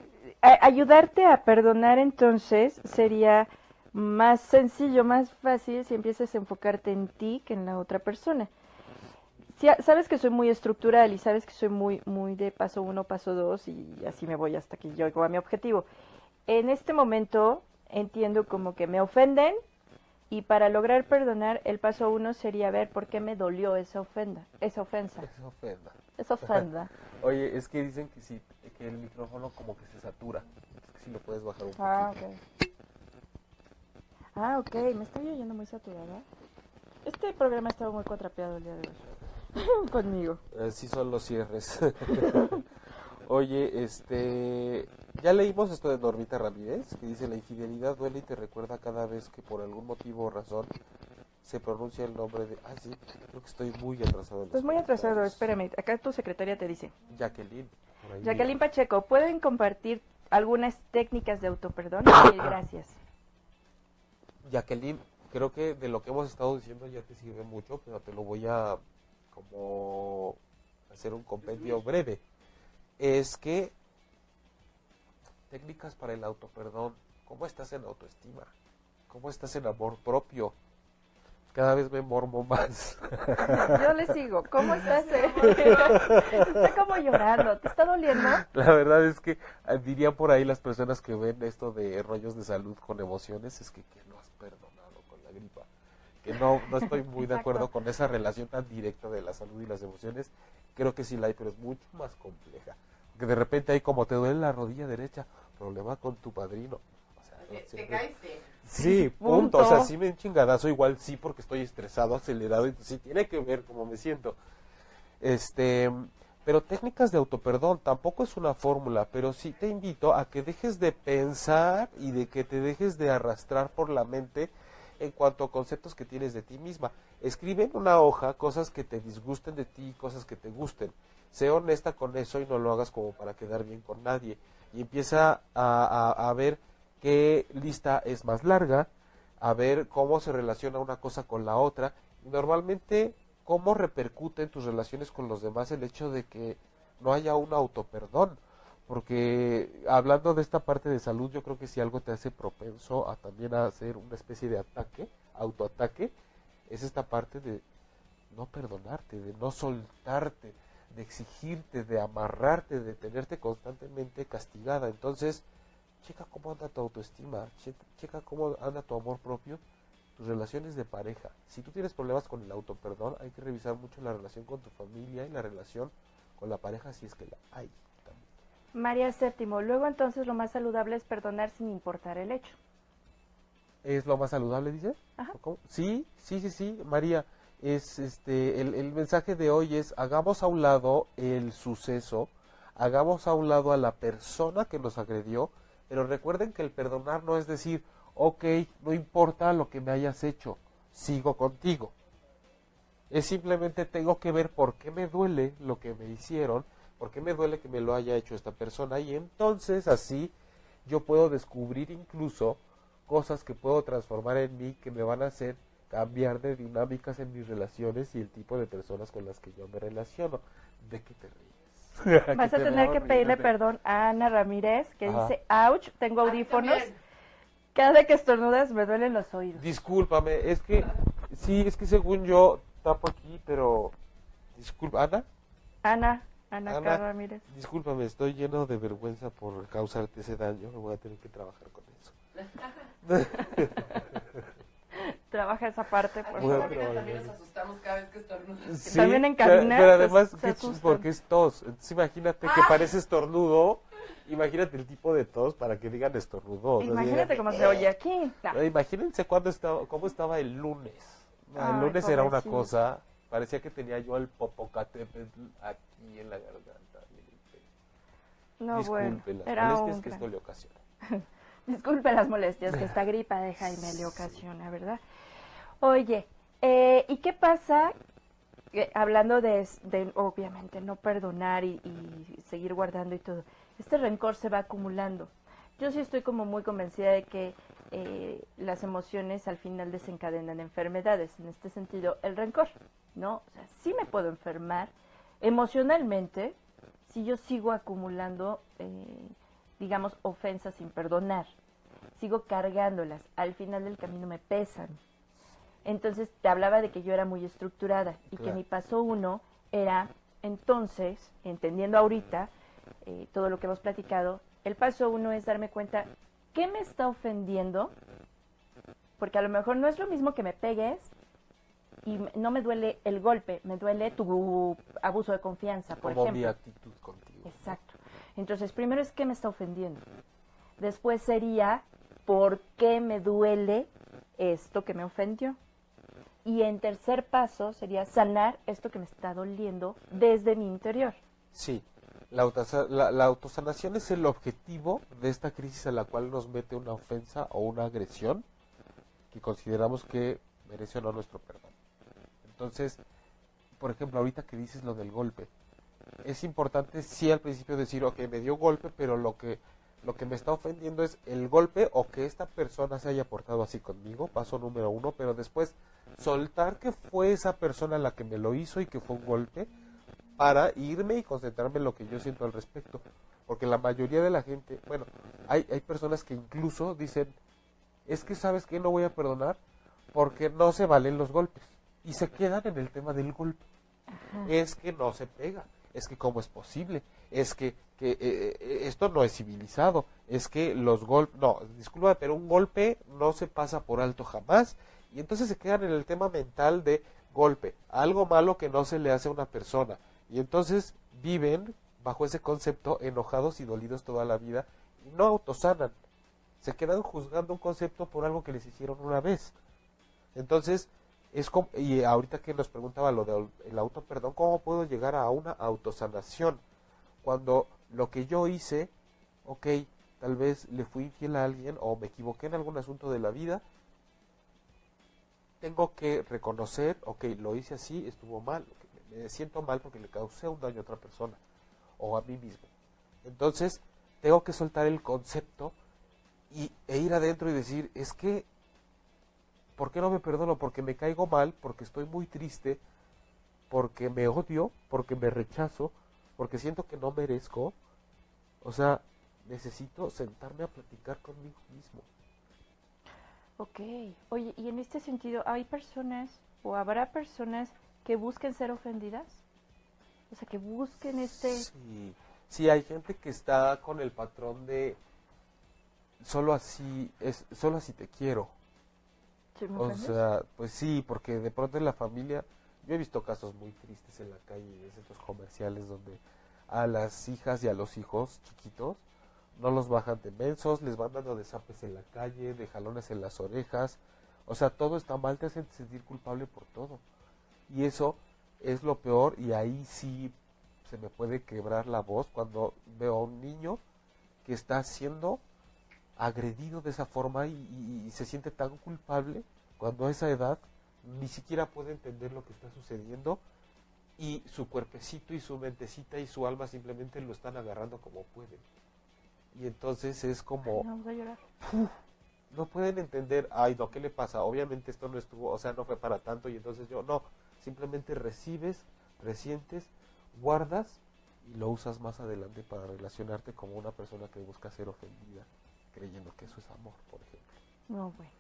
ayudarte a perdonar entonces sería más sencillo, más fácil si empiezas a enfocarte en ti que en la otra persona. Si sabes que soy muy estructural y sabes que soy muy, muy de paso uno, paso dos y así me voy hasta que llego a mi objetivo. En este momento entiendo como que me ofenden y para lograr perdonar el paso uno sería ver por qué me dolió esa ofenda, esa ofensa, ofenda. esa ofenda. (laughs) Oye, es que dicen que sí, que el micrófono como que se satura. Es que si lo puedes bajar un poquito. Ah, ok. Ah, ok, me estoy oyendo muy saturada. Este programa estaba muy contrapeado el día de hoy. (laughs) Conmigo. Así son los cierres. (laughs) Oye, este, ya leímos esto de Normita Ramírez, que dice la infidelidad duele y te recuerda cada vez que por algún motivo o razón se pronuncia el nombre de... Ah, sí, creo que estoy muy atrasado. los Pues muy atrasado, espérame. Acá tu secretaria te dice. Jacqueline. Jacqueline. Pacheco, ¿pueden compartir algunas técnicas de autoperdón? (coughs) Mil gracias. Jacqueline, creo que de lo que hemos estado diciendo ya te sirve mucho, pero te lo voy a como hacer un compendio breve. Es que técnicas para el autoperdón, ¿cómo estás en autoestima? ¿Cómo estás en amor propio? Cada vez me mormo más. (laughs) Yo le sigo. ¿Cómo estás? (laughs) eh? Está como llorando. ¿Te está doliendo? La verdad es que ah, dirían por ahí las personas que ven esto de rollos de salud con emociones, es que, que no Que no, no estoy (laughs) muy de acuerdo con esa relación tan directa de la salud y las emociones. Creo que sí la hay, pero es mucho más compleja. Que de repente hay como te duele la rodilla derecha, problema con tu padrino. O sea, no Te, te siempre- caíste. Sí, Punto. punto. O sea, sí me un chingadazo, igual sí, porque estoy estresado, acelerado, y sí tiene que ver cómo me siento. Este, pero técnicas de autoperdón tampoco es una fórmula, pero sí te invito a que dejes de pensar y de que te dejes de arrastrar por la mente en cuanto a conceptos que tienes de ti misma. Escribe en una hoja cosas que te disgusten de ti, cosas que te gusten. Sé honesta con eso y no lo hagas como para quedar bien con nadie. Y empieza a, a- ver qué lista es más larga, a ver cómo se relaciona una cosa con la otra. Normalmente, cómo repercute en tus relaciones con los demás el hecho de que no haya un autoperdón. Porque hablando de esta parte de salud, yo creo que si algo te hace propenso a también a hacer una especie de ataque, autoataque, es esta parte de no perdonarte, de no soltarte, de exigirte, de amarrarte, de tenerte constantemente castigada. Entonces, checa cómo anda tu autoestima, che- checa cómo anda tu amor propio, tus relaciones de pareja. Si tú tienes problemas con el autoperdón, hay que revisar mucho la relación con tu familia y la relación con la pareja si es que la hay. María Séptimo, luego entonces lo más saludable es perdonar sin importar el hecho. ¿Es lo más saludable, dice? Ajá. Sí, sí, sí, sí, María. Es este el, el mensaje de hoy es hagamos a un lado el suceso, hagamos a un lado a la persona que nos agredió, pero recuerden que el perdonar no es decir, ok, no importa lo que me hayas hecho, sigo contigo. Es simplemente tengo que ver por qué me duele lo que me hicieron, por qué me duele que me lo haya hecho esta persona y entonces así yo puedo descubrir incluso cosas que puedo transformar en mí que me van a hacer cambiar de dinámicas en mis relaciones y el tipo de personas con las que yo me relaciono. ¿De qué te ríes? (laughs) Vas a te tener que pedirle perdón a Ana Ramírez, que Ajá. dice, ouch, tengo audífonos. Cada que estornudas me duelen los oídos. Discúlpame, es que sí, es que según yo tapo aquí, pero disculpa, Ana. Ana, Ana, Ana, Ramírez. Discúlpame, estoy lleno de vergüenza por causarte ese daño. Voy a tener que trabajar con eso. (laughs) Trabaja esa parte, por favor. también nos asustamos cada vez que estornudas. Sí, También en pero- cabina Pero se- además, se qué ch- asustan. porque es tos. Entonces, imagínate que parece estornudo. Imagínate el tipo de tos para que digan estornudo. ¿no? Imagínate Digan, cómo se oye aquí. No. Imagínense cuándo estaba, cómo estaba el lunes. No, el Ay, lunes era una pobrecito. cosa, parecía que tenía yo el popocatépetl aquí en la garganta. No, bueno, Disculpe las molestias que esto le ocasiona. (laughs) Disculpe las molestias que esta gripa de Jaime le ocasiona, ¿verdad? Oye, eh, ¿y qué pasa? eh, hablando de, de, obviamente, no perdonar y, y seguir guardando y todo, este rencor se va acumulando. Yo sí estoy como muy convencida de que eh, las emociones al final desencadenan enfermedades. En este sentido, el rencor, ¿no? O sea, sí me puedo enfermar emocionalmente si yo sigo acumulando, eh, digamos, ofensas sin perdonar. Sigo cargándolas. Al final del camino me pesan. Entonces te hablaba de que yo era muy estructurada y que mi paso uno era entonces, entendiendo ahorita eh, todo lo que hemos platicado, el paso uno es darme cuenta qué me está ofendiendo, porque a lo mejor no es lo mismo que me pegues y no me duele el golpe, me duele tu abuso de confianza, por Como mi ejemplo. actitud contigo. Exacto. Entonces, primero es qué me está ofendiendo. Después sería por qué me duele esto que me ofendió. Y en tercer paso sería sanar esto que me está doliendo desde mi interior. Sí, la, autosa- la, la autosanación es el objetivo de esta crisis a la cual nos mete una ofensa o una agresión que consideramos que merece o no nuestro perdón. Entonces, por ejemplo, ahorita que dices lo del golpe, es importante sí al principio decir, ok, me dio golpe, pero lo que, lo que me está ofendiendo es el golpe o que esta persona se haya portado así conmigo, paso número uno, pero después soltar que fue esa persona la que me lo hizo y que fue un golpe para irme y concentrarme en lo que yo siento al respecto. Porque la mayoría de la gente, bueno, hay, hay personas que incluso dicen, es que sabes que no voy a perdonar porque no se valen los golpes. Y se quedan en el tema del golpe. Es que no se pega, es que cómo es posible, es que, que eh, eh, esto no es civilizado, es que los golpes, no, disculpa, pero un golpe no se pasa por alto jamás. Y entonces se quedan en el tema mental de golpe, algo malo que no se le hace a una persona. Y entonces viven bajo ese concepto enojados y dolidos toda la vida y no autosanan. Se quedan juzgando un concepto por algo que les hicieron una vez. Entonces, es como, y ahorita que nos preguntaba lo del auto perdón, ¿cómo puedo llegar a una autosanación? Cuando lo que yo hice, ok, tal vez le fui infiel a alguien o me equivoqué en algún asunto de la vida, tengo que reconocer, ok, lo hice así, estuvo mal, me siento mal porque le causé un daño a otra persona o a mí mismo. Entonces, tengo que soltar el concepto y, e ir adentro y decir, es que, ¿por qué no me perdono? Porque me caigo mal, porque estoy muy triste, porque me odio, porque me rechazo, porque siento que no merezco. O sea, necesito sentarme a platicar conmigo mismo. Ok. Oye, y en este sentido, ¿hay personas o habrá personas que busquen ser ofendidas? O sea, que busquen este... Sí, sí, hay gente que está con el patrón de solo así, es solo así te quiero. ¿Sí me O sea, pues sí, porque de pronto en la familia, yo he visto casos muy tristes en la calle, en centros comerciales, donde a las hijas y a los hijos chiquitos no los bajan de mensos, les van dando de zapes en la calle, de jalones en las orejas. O sea, todo está mal, te hacen sentir culpable por todo. Y eso es lo peor y ahí sí se me puede quebrar la voz cuando veo a un niño que está siendo agredido de esa forma y, y- y se siente tan culpable cuando a esa edad ni siquiera puede entender lo que está sucediendo y su cuerpecito y su mentecita y su alma simplemente lo están agarrando como pueden. Y entonces es como No, vamos a llorar. no pueden entender, ay, no, ¿qué le pasa? Obviamente esto no estuvo, o sea, no fue para tanto y entonces yo, no, simplemente recibes, resientes, guardas y lo usas más adelante para relacionarte como una persona que busca ser ofendida, creyendo que eso es amor, por ejemplo. No, bueno.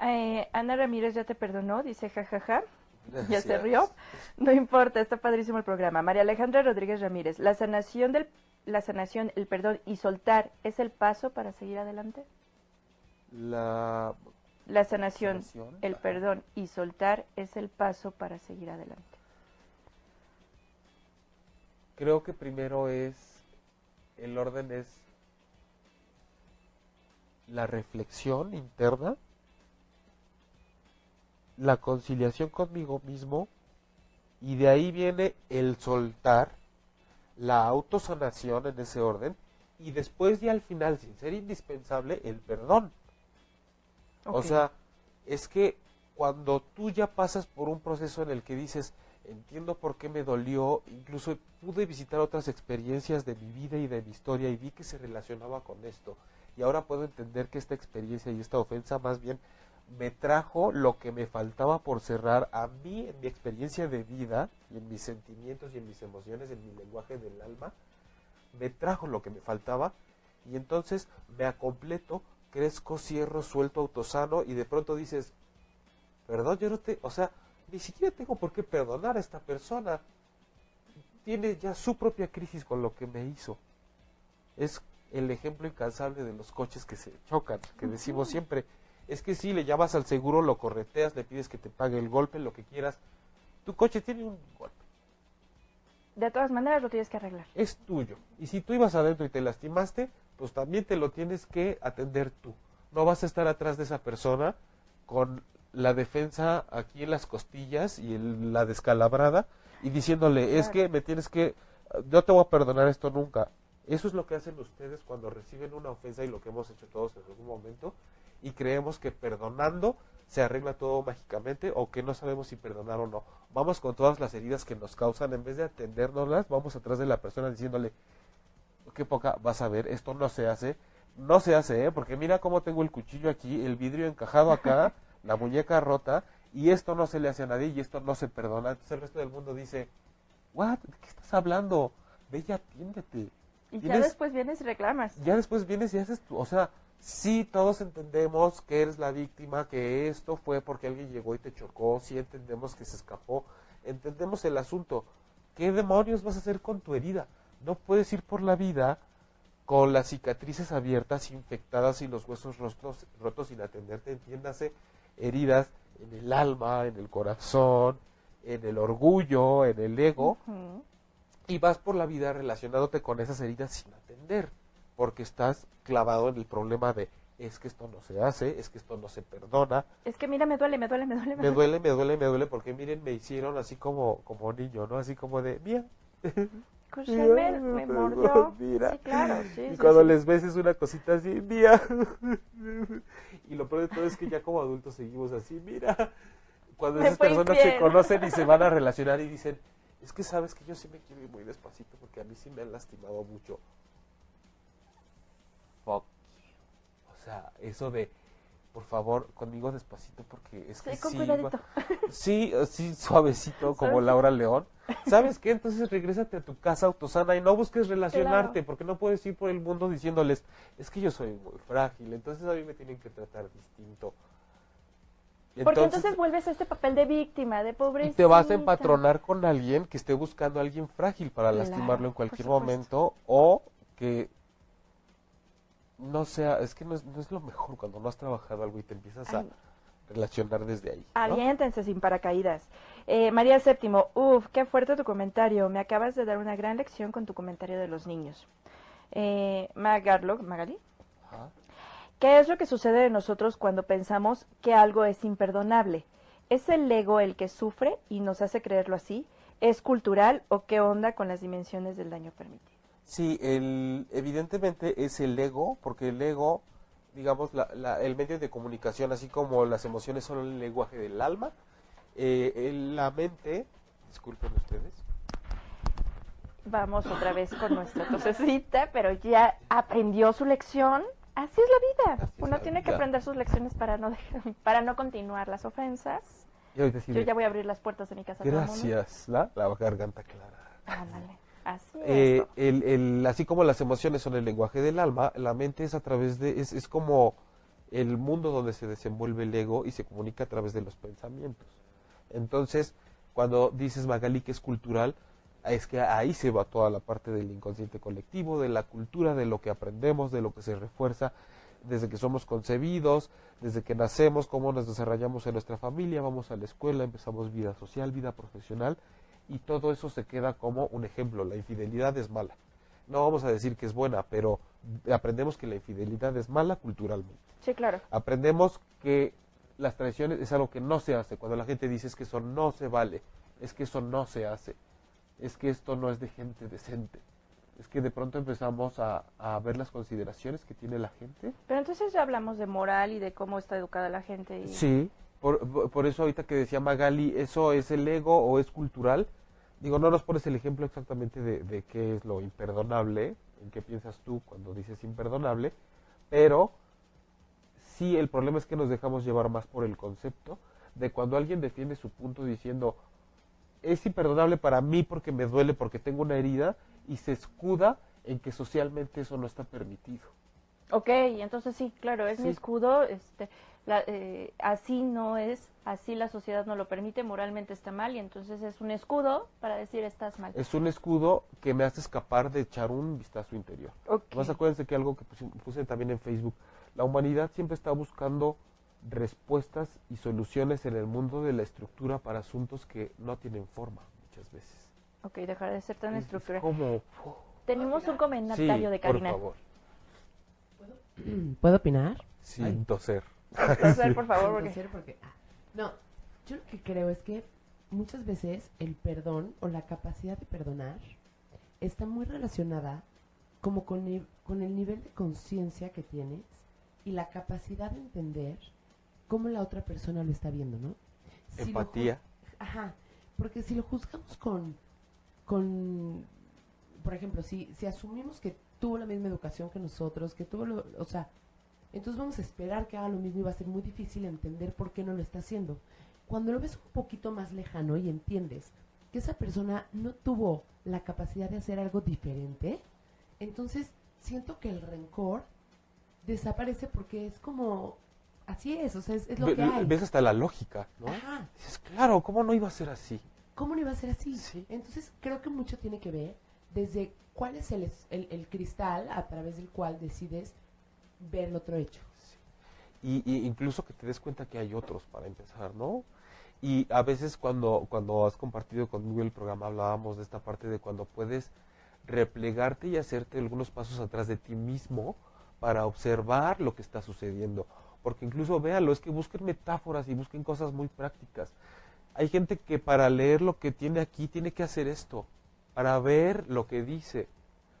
Eh, Ana Ramírez ya te perdonó, dice jajaja. (laughs) Ya se rió. No importa, está padrísimo el programa. María Alejandra Rodríguez Ramírez, la sanación del la sanación, el perdón y soltar es el paso para seguir adelante. La La sanación, Sanación, el perdón y soltar es el paso para seguir adelante. creo que primero es el orden es la reflexión interna, la conciliación conmigo mismo y de ahí viene el soltar, la autosanación en ese orden y después ya al final, sin ser indispensable, el perdón. O sea, es que cuando tú ya pasas por un proceso en el que dices, entiendo por qué me dolió, incluso pude visitar otras experiencias de mi vida y de mi historia y vi que se relacionaba con esto. Y ahora puedo entender que esta experiencia y esta ofensa más bien me trajo lo que me faltaba por cerrar a mí en mi experiencia de vida y en mis sentimientos y en mis emociones, en mi lenguaje del alma, me trajo lo que me faltaba y entonces me acompleto, crezco, cierro, suelto, autosano y de pronto dices, perdón, yo no te, o sea, ni siquiera tengo por qué perdonar a esta persona. Tiene ya su propia crisis con lo que me hizo. Es el ejemplo incansable de los coches que se chocan, que decimos siempre, es que si le llamas al seguro, lo correteas, le pides que te pague el golpe, lo que quieras. Tu coche tiene un golpe, De todas maneras lo tienes que arreglar. es tuyo. Y si tú ibas adentro y te lastimaste, pues también te lo tienes que atender tú. No vas a estar atrás de esa persona con la defensa aquí en las costillas y el- la descalabrada y diciéndole, es que me tienes que, yo te voy a perdonar esto nunca. Eso es lo que hacen ustedes cuando reciben una ofensa y lo que hemos hecho todos en algún momento y creemos que perdonando se arregla todo mágicamente o que no sabemos si perdonar o no. Vamos con todas las heridas que nos causan, en vez de atendérnoslas, vamos atrás de la persona diciéndole, qué poca, vas a ver, esto no se hace, no se hace, ¿eh? porque mira cómo tengo el cuchillo aquí, el vidrio encajado acá, (laughs) la muñeca rota, y esto no se le hace a nadie y esto no se perdona. Entonces el resto del mundo dice, ¿what? ¿De qué estás hablando? Ve y atiéndete. Y ya después vienes y reclamas. ya después vienes y haces tu, o sea, sí todos entendemos que eres la víctima, que esto fue porque alguien llegó y te chocó, sí entendemos que se escapó, entendemos el asunto. ¿Qué demonios vas a hacer con tu herida? No puedes ir por la vida con las cicatrices abiertas, infectadas y los huesos rotos, rotos sin atenderte, entiéndase, heridas en el alma, en el corazón, en el orgullo, en el ego. Y vas por la vida relacionándote con esas heridas sin atender, porque estás clavado en el problema de es que esto no se hace, es que esto no se perdona, Es que mira, me duele, me duele, me duele. me duele, me duele, me duele, porque miren, me hicieron así como, como niño, ¿no? Así como de, mira, (laughs) Pues él me, (laughs) me mordió. Mira. Sí, claro, sí. y cuando sí. les ves es una cosita así, mira, (laughs) y lo peor de todo es que ya como adultos seguimos así, mira, cuando Me esas personas se conocen y se van a relacionar y dicen, es que sabes que yo sí me quiero ir muy despacito porque a mí sí me han lastimado mucho. Fuck you. O sea, eso de, por favor, conmigo despacito porque es que Sí, con sí, cuidadito. (laughs) Sí, suavecito como. Laura León. ¿Sabes qué? Entonces regrésate a tu casa autosana y no busques relacionarte, Claro. porque no puedes ir por el mundo diciéndoles, es que yo soy muy frágil, entonces a mí me tienen que tratar distinto. Porque entonces vuelves a este papel de víctima, de y pobrecita. te vas a empatronar con alguien que esté buscando a alguien frágil para Claro, lastimarlo en cualquier momento o que no sea, es que no es, no es lo mejor cuando no has trabajado algo y te empiezas a relacionar desde ahí. ¿no? Aviéntense sin paracaídas. Eh, María Séptimo, uff, qué fuerte tu comentario. Me acabas de dar una gran lección con tu comentario de los niños. Eh, Magarlo, Magali, Ajá. ¿Qué es lo que sucede en nosotros cuando pensamos que algo es imperdonable? ¿Es el ego el que sufre y nos hace creerlo así? ¿Es cultural o qué onda con las dimensiones del daño permitido? Sí, el, evidentemente es el ego, porque el ego, digamos, la- la- el medio de comunicación, así como las emociones son el lenguaje del alma, eh, el- la mente, disculpen ustedes, Vamos otra vez con nuestra tosecita, pero ya aprendió su lección. Así es la vida. Así Uno la tiene que aprender sus lecciones para no dejar- (laughs) para no continuar las ofensas. Yo de, ya voy a abrir las puertas de mi casa. gracias, ¿la? la garganta clara. Ándale. Así Eh, es. el, el- así como las emociones son el lenguaje del alma, la mente es a través de, es, es como el mundo donde se desenvuelve el ego y se comunica a través de los pensamientos. Entonces, cuando dices Magali que es cultural, es que ahí se va toda la parte del inconsciente colectivo, de la cultura, de lo que aprendemos, de lo que se refuerza desde que somos concebidos, desde que nacemos, cómo nos desarrollamos en nuestra familia, vamos a la escuela, empezamos vida social, vida profesional, y todo eso se queda como un ejemplo. La infidelidad es mala. No vamos a decir que es buena, pero aprendemos que la infidelidad es mala culturalmente. Sí, claro. Aprendemos que las traiciones es algo que no se hace. Cuando la gente dice es que eso no se vale, es que eso no se hace, es que esto no es de gente decente. Es que de pronto empezamos a, a ver las consideraciones que tiene la gente. Pero entonces ya hablamos de moral y de cómo está educada la gente. Y... Sí, por, por- por eso ahorita que decía Magali, ¿eso es el ego o es cultural? Digo, no nos pones el ejemplo exactamente de, de qué es lo imperdonable, en qué piensas tú cuando dices imperdonable, pero sí el problema es que nos dejamos llevar más por el concepto de cuando alguien defiende su punto diciendo es imperdonable para mí porque me duele, porque tengo una herida, y se escuda en que socialmente eso no está permitido. Ok, entonces sí, claro, es mi Sí. escudo, este, la- eh, así no es, así la sociedad no lo permite, moralmente está mal y entonces es un escudo para decir estás mal. Es un escudo que me hace escapar de echar un vistazo interior. Ok. Más acuérdense que algo que puse, puse también en Facebook, la humanidad siempre está buscando respuestas y soluciones en el mundo de la estructura para asuntos que no tienen forma muchas veces. Ok, dejar de ser tan Es- es estructurada. como, Tenemos un sí, comentario de por Karina. favor, ¿Puedo (clears throat) opinar? sin toser. (laughs) Entonces, por favor, porque... Entonces, porque- ah, No, yo lo que creo es que muchas veces el perdón o la capacidad de perdonar está muy relacionada como con, ni- con el nivel de conciencia que tienes y la capacidad de entender cómo la otra persona lo está viendo, ¿no? Si Empatía. Ajá, porque si lo juzgamos con, con por ejemplo, si, si asumimos que tuvo la misma educación que nosotros, que tuvo, lo, o sea, entonces vamos a esperar que haga lo mismo y va a ser muy difícil entender por qué no lo está haciendo. Cuando lo ves un poquito más lejano y entiendes que esa persona no tuvo la capacidad de hacer algo diferente, entonces siento que el rencor desaparece porque es como, así es, o sea, es, es lo Ve- que hay. Ves hasta la lógica, ¿no? Ajá. Dices, claro, ¿cómo no iba a ser así? ¿Cómo no iba a ser así? Sí. Entonces creo que mucho tiene que ver desde cuál es el, el, el cristal a través del cual decides ver el otro hecho. y, y incluso que te des cuenta que hay otros para empezar, ¿no? Y a veces cuando, cuando has compartido conmigo el programa hablábamos de esta parte de cuando puedes replegarte y hacerte algunos pasos atrás de ti mismo para observar lo que está sucediendo. Porque incluso véalo, es que busquen metáforas y busquen cosas muy prácticas. Hay gente que para leer lo que tiene aquí tiene que hacer esto, para ver lo que dice.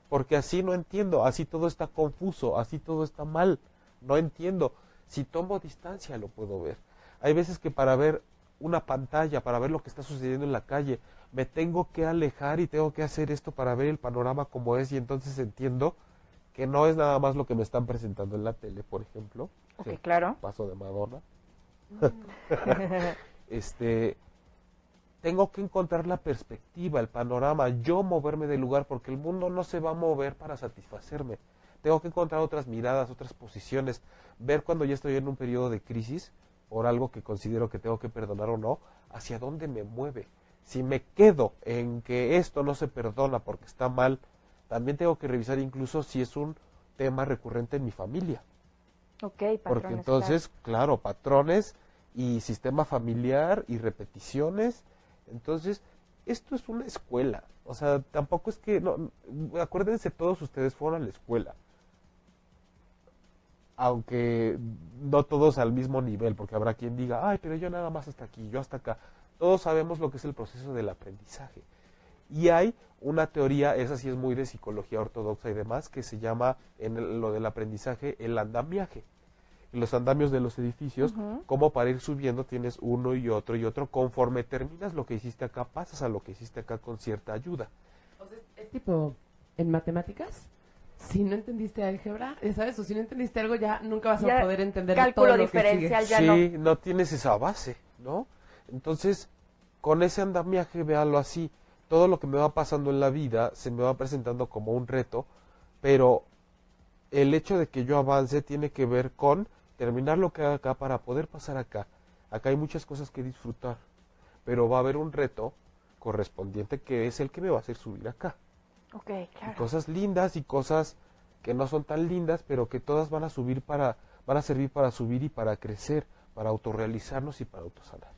Porque así no entiendo, así todo está confuso, así todo está mal, no entiendo. Si tomo distancia lo puedo ver. Hay veces que para ver una pantalla, para ver lo que está sucediendo en la calle, me tengo que alejar y tengo que hacer esto para ver el panorama como es y entonces entiendo que no es nada más lo que me están presentando en la tele, por ejemplo. Ok, Sí, claro. Paso de Madonna. (laughs) (laughs) este tengo que encontrar la perspectiva, el panorama, yo moverme del lugar porque el mundo no se va a mover para satisfacerme. Tengo que encontrar otras miradas, otras posiciones, ver cuando ya estoy en un periodo de crisis por algo que considero que tengo que perdonar o no, hacia dónde me mueve. Si me quedo en que esto no se perdona porque está mal, también tengo que revisar incluso si es un tema recurrente en mi familia. Ok, patrones. Porque entonces, claro. patrones y sistema familiar y repeticiones. Entonces, esto es una escuela. O sea, tampoco es que, no, acuérdense, todos ustedes fueron a la escuela. Aunque no todos al mismo nivel, porque habrá quien diga, ay, pero yo nada más hasta aquí, yo hasta acá. Todos sabemos lo que es el proceso del aprendizaje. Y hay una teoría, esa sí es muy de psicología ortodoxa y demás, que se llama en el- lo del aprendizaje el andamiaje. En los andamios de los edificios, como para ir subiendo tienes uno y otro y otro. Conforme terminas lo que hiciste acá, pasas a lo que hiciste acá con cierta ayuda. O sea, es tipo, en matemáticas, si no entendiste álgebra, ya sabes, o si no entendiste algo, ya nunca vas Ya a poder entender cálculo todo lo que diferencial. sigue. ya sí, no. tienes esa base, ¿no? Entonces, con ese andamiaje, véalo así. Todo lo que me va pasando en la vida se me va presentando como un reto, pero el hecho de que yo avance tiene que ver con terminar lo que haga acá para poder pasar acá. Acá hay muchas cosas que disfrutar. pero va a haber un reto correspondiente que es el que me va a hacer subir acá. Ok, claro. Cosas lindas y cosas que no son tan lindas, pero que todas van a subir para, van a servir para subir y para crecer, para autorrealizarnos y para autosanar.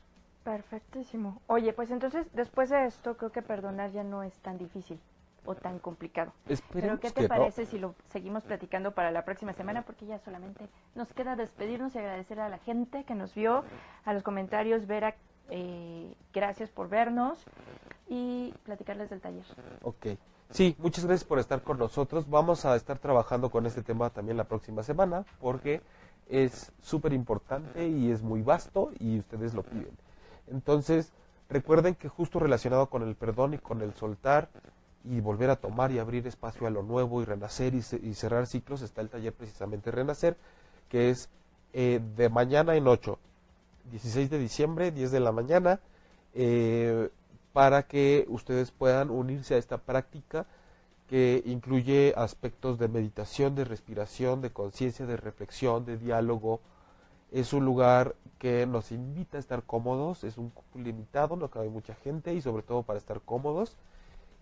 Perfectísimo. Oye, pues entonces, después de esto, creo que perdonar ya no es tan difícil o tan complicado. Pero Esperemos ¿qué que te no. parece si lo seguimos platicando para la próxima semana? Porque ya solamente nos queda despedirnos y agradecer a la gente que nos vio, a los comentarios. Vera, eh, gracias por vernos y platicarles del taller. Ok. Sí, muchas gracias por estar con nosotros. Vamos a estar trabajando con este tema también la próxima semana porque es súper importante y es muy vasto y ustedes lo piden. Entonces, recuerden que justo relacionado con el perdón y con el soltar y volver a tomar y abrir espacio a lo nuevo y renacer y, y cerrar ciclos está el taller precisamente Renacer, que es eh, de mañana en 8, 16 de diciembre, 10 de la mañana. eh, para que ustedes puedan unirse a esta práctica que incluye aspectos de meditación, de respiración, de conciencia, de reflexión, de diálogo. Es un lugar que nos invita a estar cómodos, es un limitado, no cabe mucha gente y sobre todo para estar cómodos.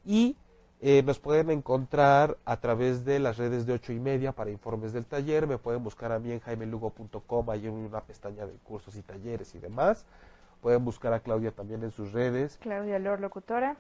Y eh, nos pueden encontrar a través de las redes de ocho y media para informes del taller. Me pueden buscar a mí en jaimelugo.com, hay una pestaña de cursos y talleres y demás. Pueden buscar a Claudia también en sus redes. Claudia Lor, locutora.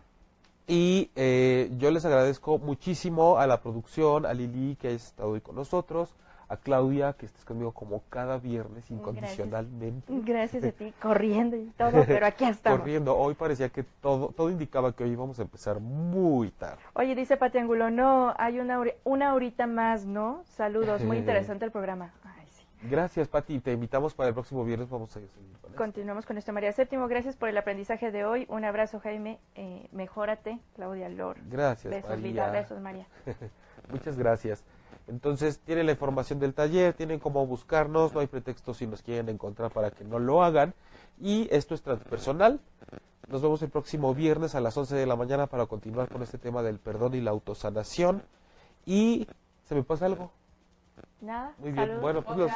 Y eh, yo les agradezco muchísimo a la producción, a Lili que haya estado hoy con nosotros, a Claudia que estés conmigo como cada viernes incondicionalmente. Gracias a (laughs) ti, corriendo y todo, pero aquí estamos. Corriendo, hoy parecía que todo, todo indicaba que hoy íbamos a empezar muy tarde. Oye, dice Pati Angulo, no, hay una, una horita más, ¿no? Saludos, muy (laughs) interesante el programa. Ay, sí. Gracias, Pati. Te invitamos para el próximo viernes. Vamos a seguir con esto. Continuamos con esto, María Séptimo. Gracias por el aprendizaje de hoy. Un abrazo, Jaime. Eh, mejórate, Claudia Lor. Gracias, Besos, María. vida, besos, María. (laughs) Muchas gracias. Entonces, tienen la información del taller, tienen cómo buscarnos, no hay pretexto si nos quieren encontrar para que no lo hagan. Y esto es transpersonal. Nos vemos el próximo viernes a las 11 de la mañana para continuar con este tema del perdón y la autosanación. Y, ¿se me pasa algo? Nada. Muy bien, bueno, pues los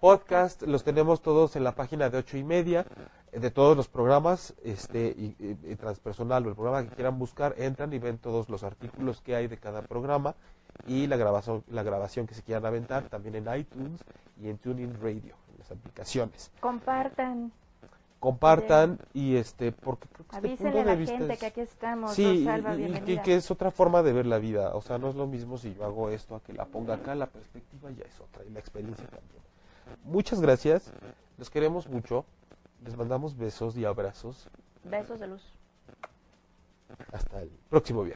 podcast los tenemos todos en la página de ocho y media eh, de todos los programas, este y, y- y transpersonal o el programa que quieran buscar, entran y ven todos los artículos que hay de cada programa y la grabación, la grabación que se quieran aventar también en iTunes y en TuneIn Radio, en las aplicaciones. Compartan, Compartan y este porque creo que este avísenle punto a de la vista gente es- que aquí estamos. Sí, Rosalba, y- y, que, que es otra forma de ver la vida. O sea, no es lo mismo si yo hago esto a que la ponga acá, la perspectiva ya es otra y la experiencia también. Muchas gracias, los queremos mucho, les mandamos besos y abrazos. Besos de luz. Hasta el próximo viernes.